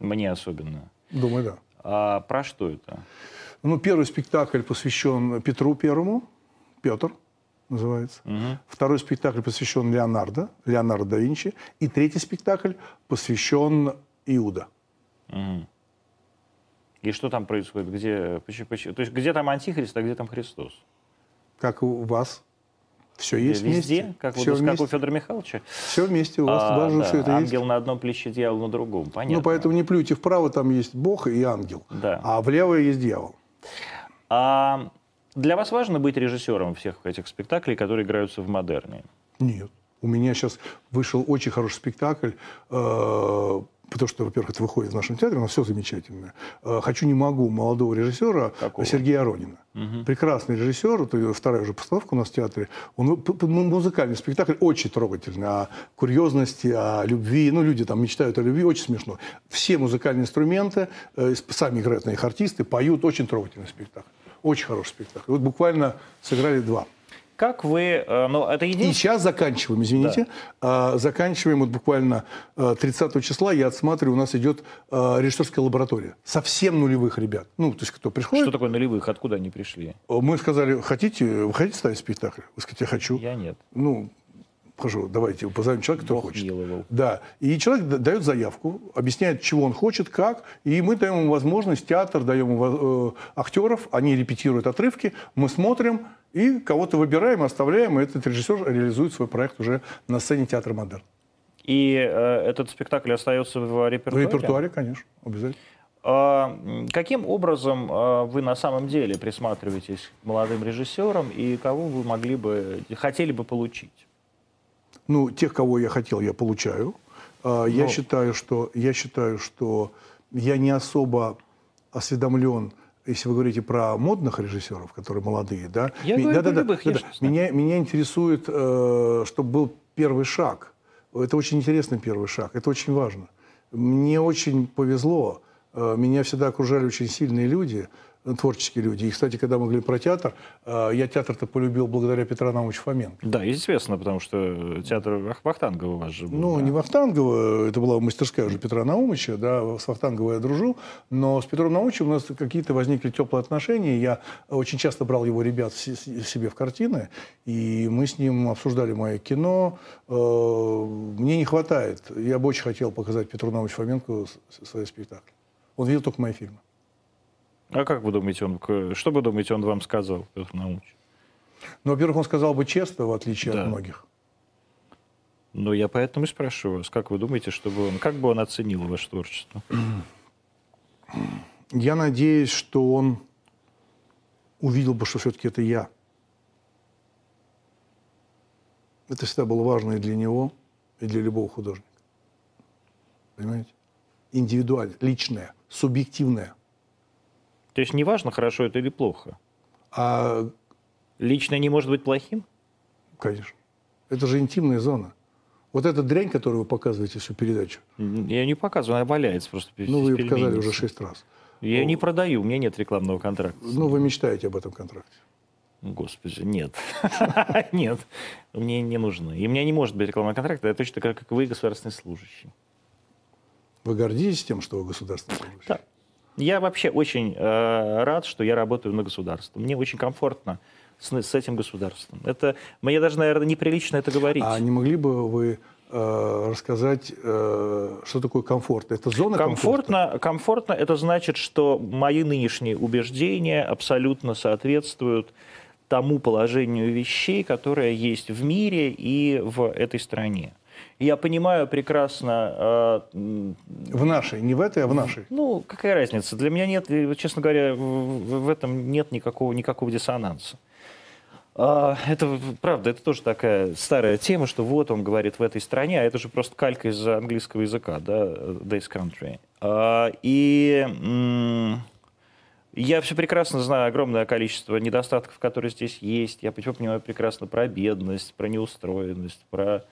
Мне особенно. Думаю, да. А про что это? Ну, первый спектакль посвящен Петру Первому, Петр называется. Мгм. Второй спектакль посвящен Леонардо, Леонардо да Винчи. И третий спектакль посвящен Иуда. Мгм. И что там происходит? Где, почему- почему- то есть где там Антихрист, а где там Христос? Как у вас? Все есть Везде? вместе? Как, вот, все, как у вместе. Федора Михайловича? все вместе, у вас А, даже да, все это ангел есть. на одном плече, дьявол на другом. Понятно. Ну, поэтому не плюйте вправо, там есть Бог и ангел. Да. А влево есть дьявол. А для вас важно быть режиссером всех этих спектаклей, которые играются в модерне? Нет. У меня сейчас вышел очень хороший спектакль, э, потому что, во-первых, это выходит в нашем театре, но все замечательно. Э, «Хочу, не могу» молодого режиссера Какого? Сергея Аронина. Прекрасный режиссер, это вторая уже постановка у нас в театре. Он п- музыкальный спектакль, очень трогательный, о курьезности, о любви. Ну, люди там мечтают о любви, очень смешно. Все музыкальные инструменты, э, сами играют на их артисты, поют, очень трогательный спектакль. Очень хороший спектакль. Вот буквально сыграли два. Как вы... э, Ну, это И единственное... сейчас заканчиваем, извините. А, заканчиваем вот буквально а, 30 числа. Я отсматриваю, у нас идет а, режиссерская лаборатория. Совсем нулевых ребят. Ну, то есть кто приходит. Что такое нулевых? Откуда они пришли? Мы сказали, хотите, вы хотите ставить спектакль? Вы сказали, я хочу. Я нет. Ну, прошу, давайте позовем человека, который Бог хочет. миловал. Да. И человек дает заявку, объясняет, чего он хочет, как, и мы даем ему возможность, театр, даем ему э, актеров, они репетируют отрывки, мы смотрим и кого-то выбираем, оставляем, и этот режиссер реализует свой проект уже на сцене театра «Модерн». И э, этот спектакль остается в В репертуаре? репертуаре, конечно, обязательно. А, каким образом а, вы на самом деле присматриваетесь к молодым режиссерам и кого вы могли бы, хотели бы получить? Ну, тех, кого я хотел, я получаю. А, Я Ну. считаю, что я считаю, что я не особо осведомлен, если вы говорите про модных режиссеров, которые молодые, да. Я Ми- говорю про да-да-да, любых, я да-да. же знаю. Меня, меня интересует, э, чтобы был первый шаг. Это очень интересный первый шаг. Это очень важно. Мне очень повезло. Э, Меня всегда окружали очень сильные люди, творческие люди. И, кстати, когда мы говорили про театр, э, я театр-то полюбил благодаря Петра Наумовичу Фоменко. Да, известно, потому что театр Вах- Вахтангова у вас же был. Ну, да. не Вахтангова, это была мастерская уже Петра Наумовича, да, с Вахтанговой я дружу, но с Петром Наумовичем у нас какие-то возникли теплые отношения, я очень часто брал его ребят себе в картины, и мы с ним обсуждали мое кино, Э, мне не хватает, я бы очень хотел показать Петру Наумовичу Фоменко свои спектакли. Он видел только мои фильмы. А как вы думаете, он, что вы думаете, он вам сказал, Петр Наумович? Ну, во-первых, он сказал бы честно, в отличие Да. от многих. Ну, я поэтому и спрашиваю вас, как вы думаете, чтобы он, как бы он оценил ваше творчество? Я надеюсь, что он увидел бы, что все-таки это я. Это всегда было важно и для него, и для любого художника. Понимаете? Индивидуально, личное, субъективное. То есть неважно, хорошо это или плохо. А, Личное не может быть плохим? конечно, это же интимная зона. Вот эта дрянь, которую вы показываете всю передачу, Я не показываю, она валяется просто. ну, вы ее показали уже шесть раз. Я не продаю, у меня нет рекламного контракта. Ну, вы мечтаете об этом контракте. Господи, нет. Нет, мне не нужно. И у меня не может быть рекламного контракта, я точно как вы, государственный служащий. Вы гордитесь тем, что вы государственный служащий? Да. Я вообще очень э, рад, что я работаю на государство. Мне очень комфортно с, с этим государством. Это мне даже, наверное, неприлично это говорить. А не могли бы вы э, рассказать, э, что такое комфорт? Это зона комфорта? Комфортно, комфортно это значит, что мои нынешние убеждения абсолютно соответствуют тому положению вещей, которое есть в мире и в этой стране. Я понимаю прекрасно, э, В нашей, не в этой, а в нашей. ну, какая разница? Для меня нет, э, честно говоря, в, в- этом нет никакого, никакого диссонанса. А, Это правда, это тоже такая старая тема, что вот он говорит в этой стране, а это же просто калька из английского языка, да, this country. А, И я все прекрасно знаю огромное количество недостатков, которые здесь есть. Я понимаю прекрасно про бедность, про неустроенность, про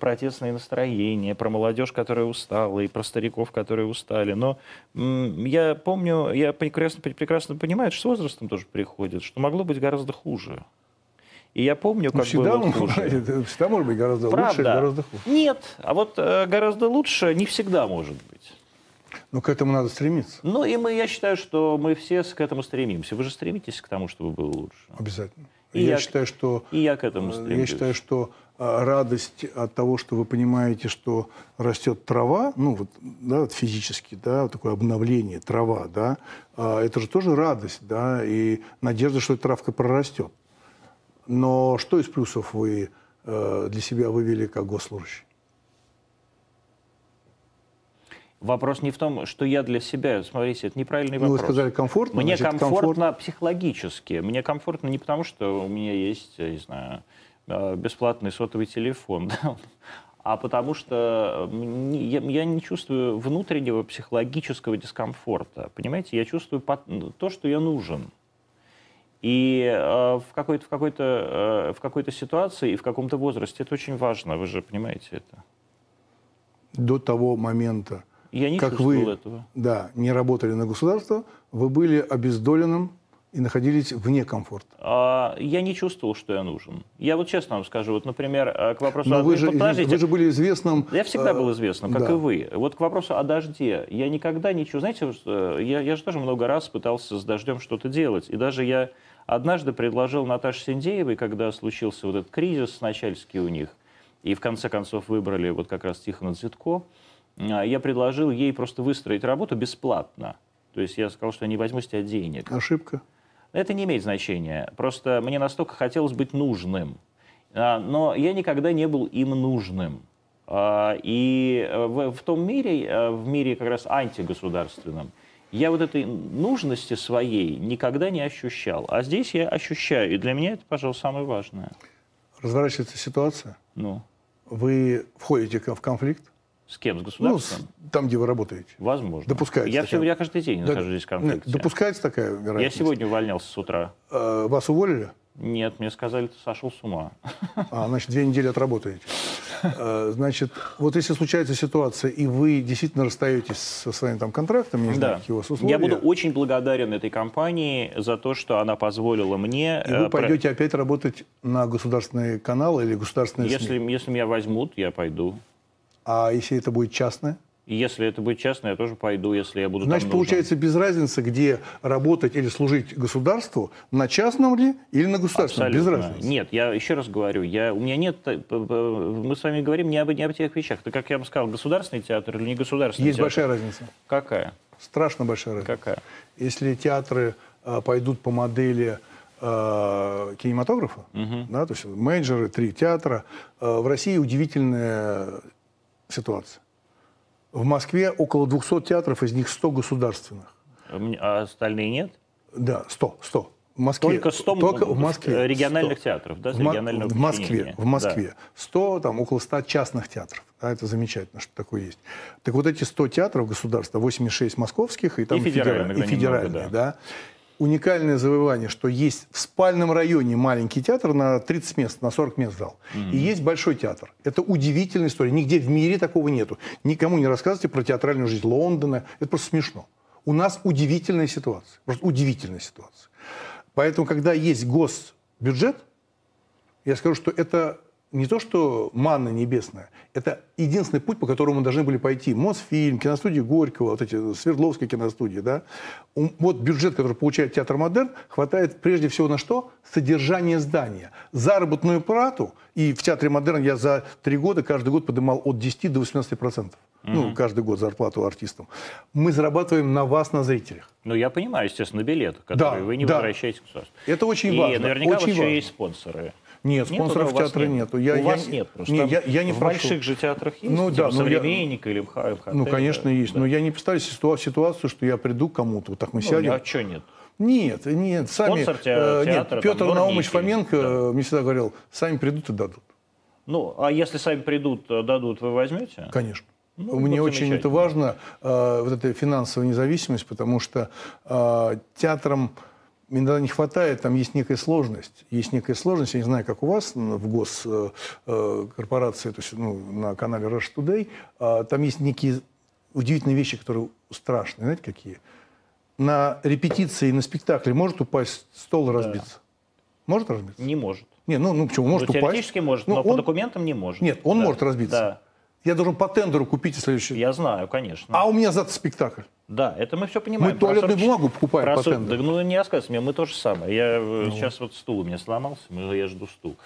протестные настроения, про молодежь, которая устала, и про стариков, которые устали. Но я помню, я прекрасно, прекрасно понимаю, что с возрастом тоже приходит, что могло быть гораздо хуже. И я помню, Ну, как всегда, было хуже. всегда может быть гораздо лучше Правда. и гораздо хуже. Нет, а вот э, гораздо лучше не всегда может быть. Но к этому надо стремиться. Ну и мы, я считаю, что мы все к этому стремимся. Вы же стремитесь к тому, чтобы было лучше. Обязательно. И я, я- считаю, что И я к этому э, стремлюсь. я считаю, что э, радость от того, что вы понимаете, что растет трава, ну вот, да, вот физически, да, вот такое обновление, трава, да, а, это же тоже радость, да, и надежда, что эта травка прорастет. Но что из плюсов вы э, для себя вывели как госслужащий? Вопрос не в том, что я для себя. Смотрите, это неправильный Ну, вы вопрос. сказали комфортно. Мне значит, комфортно психологически. Мне комфортно не потому, что у меня есть, я не знаю, бесплатный сотовый телефон, да, а потому что мне- я, не чувствую внутреннего психологического дискомфорта. Понимаете, я чувствую то, что я нужен. И э, в какой-то в какой-то э, в какой-то ситуации и в каком-то возрасте это очень важно. Вы же понимаете это. До того момента, Я не как вы этого. да, не работали на государство, вы были обездоленным и находились вне комфорта. А, Я не чувствовал, что я нужен. Я вот честно вам скажу, вот, например, э, к вопросу... Но о- вы же, Подождите. вы же были известным... Я всегда э, был известным, как да. и вы. Вот к вопросу о дожде. Я никогда ничего... Знаете, вот, э, я, я же тоже много раз пытался с дождем что-то делать. И даже я однажды предложил Наташе Синдеевой, когда случился вот этот кризис начальский у них, и в конце концов выбрали вот как раз Тихона Цветко, я предложил ей просто выстроить работу бесплатно. То есть я сказал, что я не возьму с тебя денег. Ошибка. Это не имеет значения. Просто мне настолько хотелось быть нужным. А, но я никогда не был им нужным. А, и э, в, в том мире, э, в мире как раз антигосударственном, я вот этой нужности своей никогда не ощущал. А здесь я ощущаю. И для меня это, пожалуй, самое важное. Разворачивается ситуация. Ну, Вы входите в конфликт. С кем? С Ну, государством? с- там, где вы работаете. Возможно. допускается Я, такая- все, я каждый день Да, нахожусь в нет, конфликте. Допускается такая Я вероятность? сегодня увольнялся с утра. Э, Вас уволили? Нет, мне сказали, ты сошел с ума. А, значит, две недели отработаете. Э, Значит, вот если случается ситуация, и вы действительно расстаетесь со своим там контрактом, я не знаю, Да. вас условия, Я буду очень благодарен этой компании за то, что она позволила мне... и э, вы про- пойдете опять работать на государственный канал или государственные Если, СМИ. если меня возьмут, я пойду. А если это будет частное? И если это будет честно, я тоже пойду, если я буду Значит, получается, без разницы, где работать или служить государству, на частном ли или на государственном, без разницы. Нет, я еще раз говорю, я, у меня нет... э, Мы с вами говорим не об, не об тех вещах. Это, как я вам сказал, государственный театр или не государственный Есть театр? большая разница. Какая? Страшно большая разница. Какая? Если театры э, пойдут по модели э, кинематографа, да, то есть менеджеры, три театра, э, в России удивительная ситуация. В Москве около 200 театров, из них 100 государственных. М, А остальные нет? Да, 100, 100. В Москве. Только 100 только в Москве. региональных 100. театров, да, с в, регионального в Москве, в Москве. 100, там около 100 частных театров. Да, это замечательно, что такое есть. Так вот эти 100 театров государства, 86 московских и там И федеральных, федера- да, и федеральные, немного, да. Уникальное завоевание, что есть в спальном районе маленький театр на 30 мест, на 40 мест зал. И есть большой театр. Это удивительная история. Нигде в мире такого нету. Никому не рассказывайте про театральную жизнь Лондона. Это просто смешно. У нас удивительная ситуация. Просто удивительная ситуация. Поэтому, когда есть госбюджет, я скажу, что это не то, что манна небесная, это единственный путь, по которому мы должны были пойти. Мосфильм, киностудия Горького, вот эти Свердловские киностудии, да. Вот бюджет, который получает Театр Модерн, хватает прежде всего на что? Содержание здания. Заработную плату, и в Театре Модерн я за три года каждый год поднимал от 10 до 18 процентов. Ну, каждый год зарплату артистам. Мы зарабатываем на вас, на зрителях. Ну, я понимаю, естественно, билеты, которые вы не да. возвращаете государству. Это очень И важно, наверняка очень у вас еще важно. есть спонсоры. Нет, Нету, спонсоров да, театра нет. нету. Я- у я вас не- нет просто. не, я- я не в прошу. больших же театрах есть, Ну да, но я- «Современник» или МХ, МХТ. Ну, конечно, есть. да. Но я не представляю ситуа- ситуацию, что я приду кому-то, вот так мы Ну, сядем. а что нет? Нет, нет, сами... Спонсор э, театра, нет, Петр там, Наумович Норники, Фоменко э, мне всегда говорил, сами придут и дадут. Ну, а если сами придут, э, дадут, вы возьмете? Конечно. Ну, Мне очень это важно, э, вот эта финансовая независимость, потому что э, театрам иногда не хватает, там есть некая сложность. Есть некая сложность, я не знаю, как у вас в госкорпорации, то есть ну, на канале Rush Today, э, там есть некие удивительные вещи, которые страшные. Знаете, какие? На репетиции, на спектакле может упасть стол и разбиться? Может разбиться? Не может. Не, ну, ну почему? Может Ну, упасть. теоретически может, Ну, но по он- документам не может. Нет, он Да. может разбиться. Да, Я должен по тендеру купить и следующий. я знаю, конечно. А у меня завтра спектакль. Да, это мы все понимаем. Мы туалетную Про 40 бумагу покупаем про по 40 тендеру. Да, ну, не рассказывайте мне, мы то же самое. Я э, сейчас вот стул у меня сломался, я жду стул.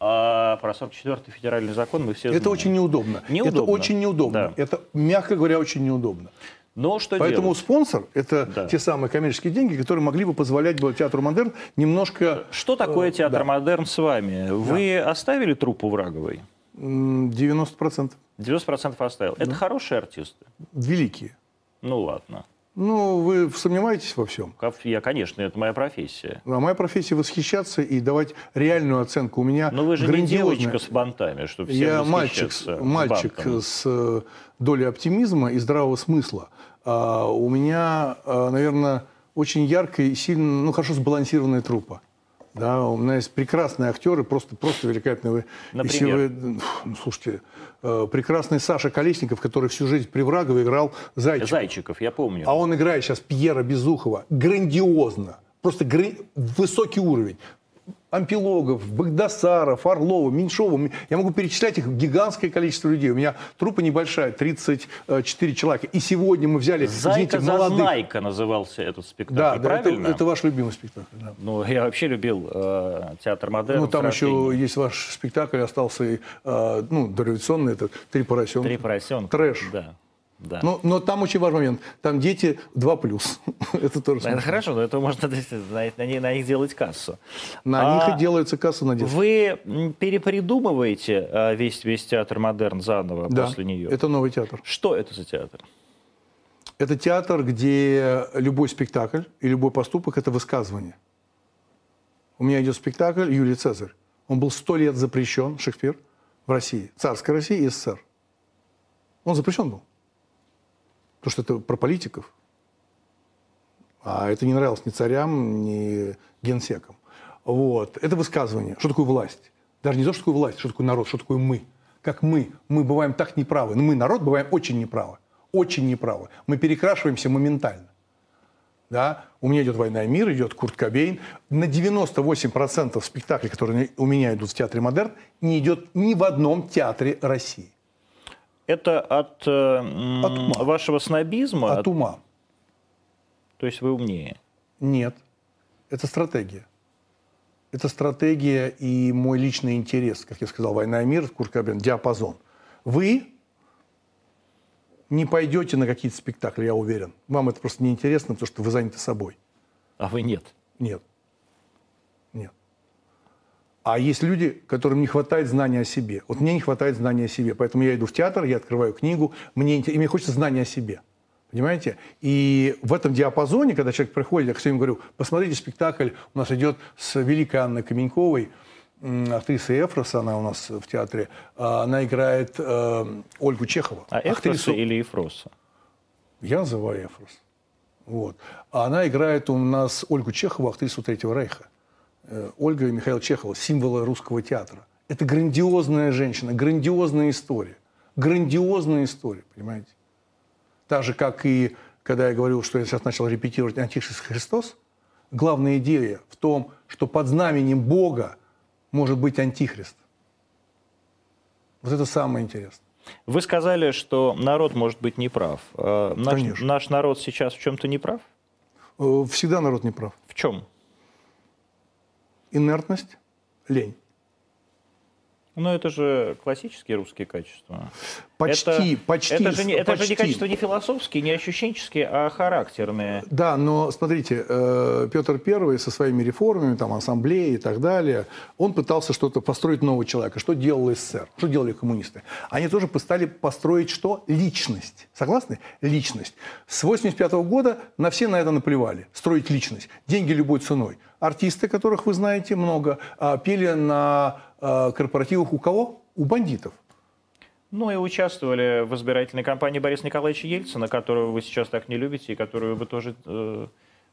А про 44-й федеральный закон мы все Это знаем. очень неудобно. Неудобно. Это очень неудобно. Да. Это, мягко говоря, очень неудобно. Но что Поэтому делать? спонсор – это Да. те самые коммерческие деньги, которые могли бы позволять бы театру «Модерн» немножко… Что такое э, театр да. «Модерн» с вами? Вы оставили труппу Враговой? М, 90% 90% оставил. Это хорошие артисты? великие. Ну ладно. Ну, вы сомневаетесь во всем? Я, конечно, это моя профессия. А моя профессия восхищаться и давать реальную оценку. У меня Но вы же не грандиозная- девочка с бантами, чтобы всем Я мальчик, мальчик бантом. с э, долей оптимизма и здравого смысла. А у меня, наверное, очень яркая и сильно, ну, хорошо сбалансированная труппа. Да, у меня есть прекрасные актеры, просто, просто великолепные. Вы- Если Например? вы, ну, слушайте, э, прекрасный Саша Колесников, который всю жизнь при Врагове играл Зайчика. Зайчиков, я помню. А он играет сейчас Пьера Безухова. Грандиозно. Просто гра- высокий уровень. Ампилогов, Багдасаров, Орлова, Меньшова. Я могу перечислять их гигантское количество людей. У меня трупа небольшая, 34 человека. И сегодня мы взяли, «Зайка извините, молодых... Зазнайка» назывался этот спектакль, Да, да это, правильно? это ваш любимый спектакль. да. Ну, я вообще любил э, театр модерн. Ну, там еще есть ваш спектакль, остался, э, ну, дореволюционный, это «Три поросенка». «Три поросенка». Трэш. Да, да. Но, но там очень важный момент. Там дети 2 плюс. это тоже это смешно. хорошо, но это можно на, на них, на них делать кассу. На А них и делается касса на детство. Вы перепридумываете э, весь, весь театр модерн заново Да, после нее? это новый театр. Что это за театр? Это театр, где любой спектакль и любой поступок – это высказывание. У меня идет спектакль «Юлий Цезарь». Он был сто лет запрещен, Шекспир, в России, царской России и СССР. Он запрещен был. Потому что это про политиков. А это не нравилось ни царям, ни генсекам. Вот. Это высказывание. Что такое власть? Даже не то, что такое власть, что такое народ, что такое мы. Как мы. Мы бываем так неправы. Но мы, народ, бываем очень неправы. Очень неправы. Мы перекрашиваемся моментально. Да? У меня идет «Война и мир», идет Курт Кобейн. На 98% спектаклей, которые у меня идут в театре «Модерн», не идет ни в одном театре России. Это от, э, От ума. вашего снобизма? От ума. То есть вы умнее? Нет. Это стратегия. Это стратегия и мой личный интерес. Как я сказал, «Война и мир», Курт Кобейн, диапазон. Вы не пойдете на какие-то спектакли, я уверен. Вам это просто неинтересно, потому что вы заняты собой. А вы. Нет. Нет. А есть люди, которым не хватает знания о себе. Вот мне не хватает знания о себе. Поэтому я иду в театр, я открываю книгу, мне, и мне хочется знания о себе. Понимаете? И в этом диапазоне, когда человек приходит, я всем говорю, посмотрите спектакль, у нас идет с великой Анной Каменьковой, актриса Эфрос, она у нас в театре, а, она играет э, Ольгу Чехову. А Эфроса или Ефроса? Я называю Эфрос. Вот. А она играет у нас Ольгу Чехову, актрису Третьего Рейха. Э, Ольга и Михаил Чехова, символы русского театра. Это грандиозная женщина, грандиозная история. Грандиозная история, понимаете? Так же, как и когда я говорил, что я сейчас начал репетировать «Антихрист Христос», главная идея в том, что под знаменем Бога может быть антихрист. Вот это самое интересное. Вы сказали, что народ может быть неправ. Э, Наш, Конечно. наш народ сейчас в чем-то неправ? Э, Всегда народ не прав. В чем? Инертность, лень. Ну, это же классические русские качества. Почти, это, почти, Это же, не, это же не почти. качества не философские, не ощущенческие, а характерные. Да, но смотрите, э, Петр I со своими реформами, там, ассамблеи и так далее, он пытался что-то построить нового человека. Что делал СССР? Что делали коммунисты? Они тоже пытались построить что? Личность. Согласны? Личность. С 85 года на все на это наплевали. Строить личность. Деньги любой ценой. Артисты, которых вы знаете много, а, пели на корпоративах у кого? У бандитов. Ну и участвовали в избирательной кампании Бориса Николаевича Ельцина, которую вы сейчас так не любите, и которую вы тоже, э,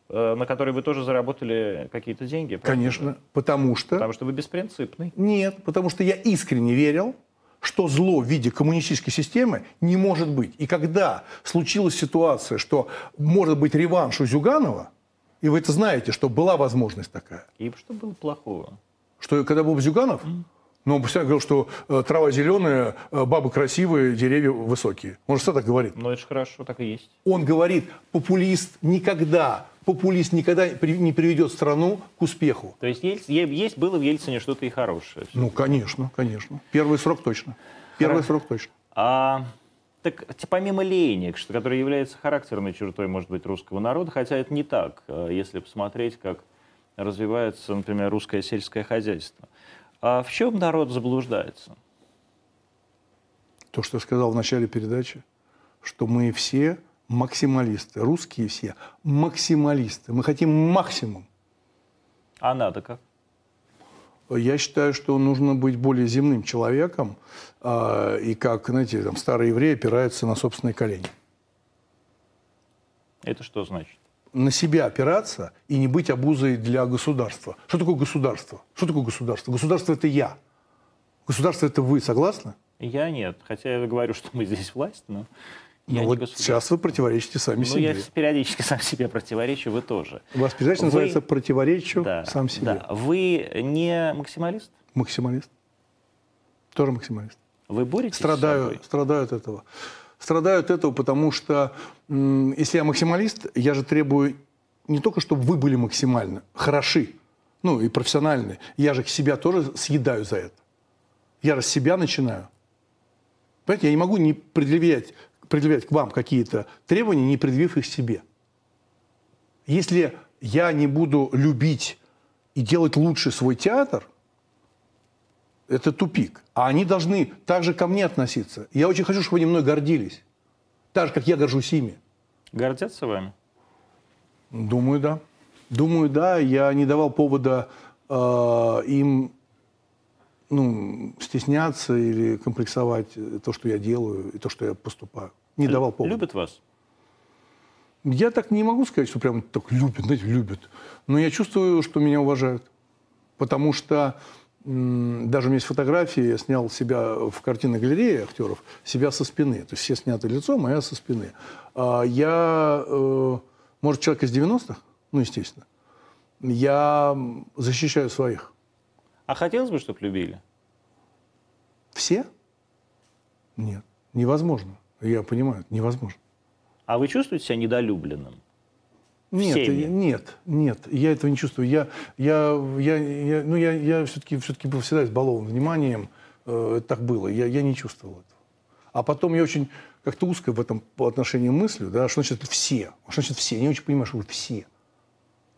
э, на которой вы тоже заработали какие-то деньги. правда? Конечно. Потому что... Потому что вы беспринципный. Нет, потому что я искренне верил, что зло в виде коммунистической системы не может быть. И когда случилась ситуация, что может быть реванш у Зюганова, и вы это знаете, что была возможность такая, И что было плохого? Что когда был Зюганов, ну, он постоянно говорил, что э, трава зеленая, э, бабы красивые, деревья высокие. Он же всегда так говорит. Ну это же хорошо, так и есть. Он говорит, популист никогда, популист никогда не приведет страну к успеху. То есть есть, есть было в Ельцине что-то и хорошее. Ну, конечно, конечно. Первый срок точно. Первый срок точно. А, так т- помимо лени, что, которая является характерной чертой, может быть, русского народа, хотя это не так, э, если посмотреть, как развивается, например, русское сельское хозяйство. А в чем народ заблуждается? то, что я сказал в начале передачи, что мы все максималисты, русские все максималисты. Мы хотим максимум. А надо как? Я считаю, что нужно быть более земным человеком, а, и как, знаете, там, старые евреи опираются на собственные колени. Это что значит? На себя опираться и не быть обузой для государства. Что такое государство? Что такое государство? Государство – это я. Государство – это вы, согласны? Я нет. Хотя я говорю, что мы здесь власть, но Ну, вот сейчас вы противоречите сами Ну, себе. я периодически сам себе противоречу, вы тоже. У вас передача Вы- называется «Противоречу Да, сам себе». да. Вы не максималист? Максималист. Тоже максималист. Вы боретесь с Страдаю, собой? страдаю от этого. Страдаю от этого, потому что если я максималист, я же требую не только, чтобы вы были максимально хороши, ну и профессиональны. Я же себя тоже съедаю за это. Я же себя начинаю. Понимаете, я не могу не предъявлять, предъявлять к вам какие-то требования, не предъявив их себе. Если я не буду любить и делать лучше свой театр, это тупик. А они должны так же ко мне относиться. Я очень хочу, чтобы они мной гордились. Так же, как я горжусь ими. Гордятся вами? Думаю, да. Думаю, да. Я не давал повода э, им ну, стесняться или комплексовать то, что я делаю, и то, что я поступаю. Не давал повода. Любят вас? Я так не могу сказать, что прям так любят, знаете, любят. Но я чувствую, что меня уважают. Потому что даже у меня есть фотографии, я снял себя в картинной галерее актеров, себя со спины. То есть все сняты лицом, а я со спины. А я, может, человек из 90-х? Ну, естественно. Я защищаю своих. А хотелось бы, чтобы любили? Все? Нет. Невозможно. Я понимаю, невозможно. А вы чувствуете себя недолюбленным? Нет, Всеми? нет, нет, я этого не чувствую. Я, я, я, я, ну, я, я все-таки, все-таки был всегда избалован вниманием. Э, это так было. Я, я не чувствовал этого. А потом я очень как-то узко в этом по отношению мыслю, да, что значит все? Что значит все? Я не очень понимаю, что вы все.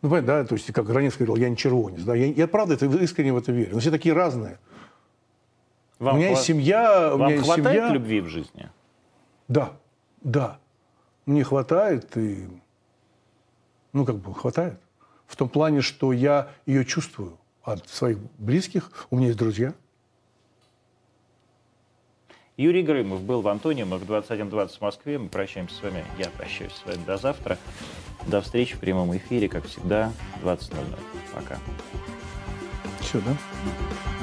Ну, понятно, да, то есть, как Гранец говорил, я не червонец. Да? Я, я правда это, искренне в это верю. Но все такие разные. Вам у меня хва- есть семья, у меня есть хватает семья. любви в жизни? Да, да. Мне хватает и... Ну, как бы хватает. В том плане, что я ее чувствую от своих близких. У меня есть друзья. Юрий Грымов был в Антониумах в 21.20 в Москве. Мы прощаемся с вами. Я прощаюсь с вами до завтра. До встречи в прямом эфире, как всегда, 20.00. Пока. Все, да?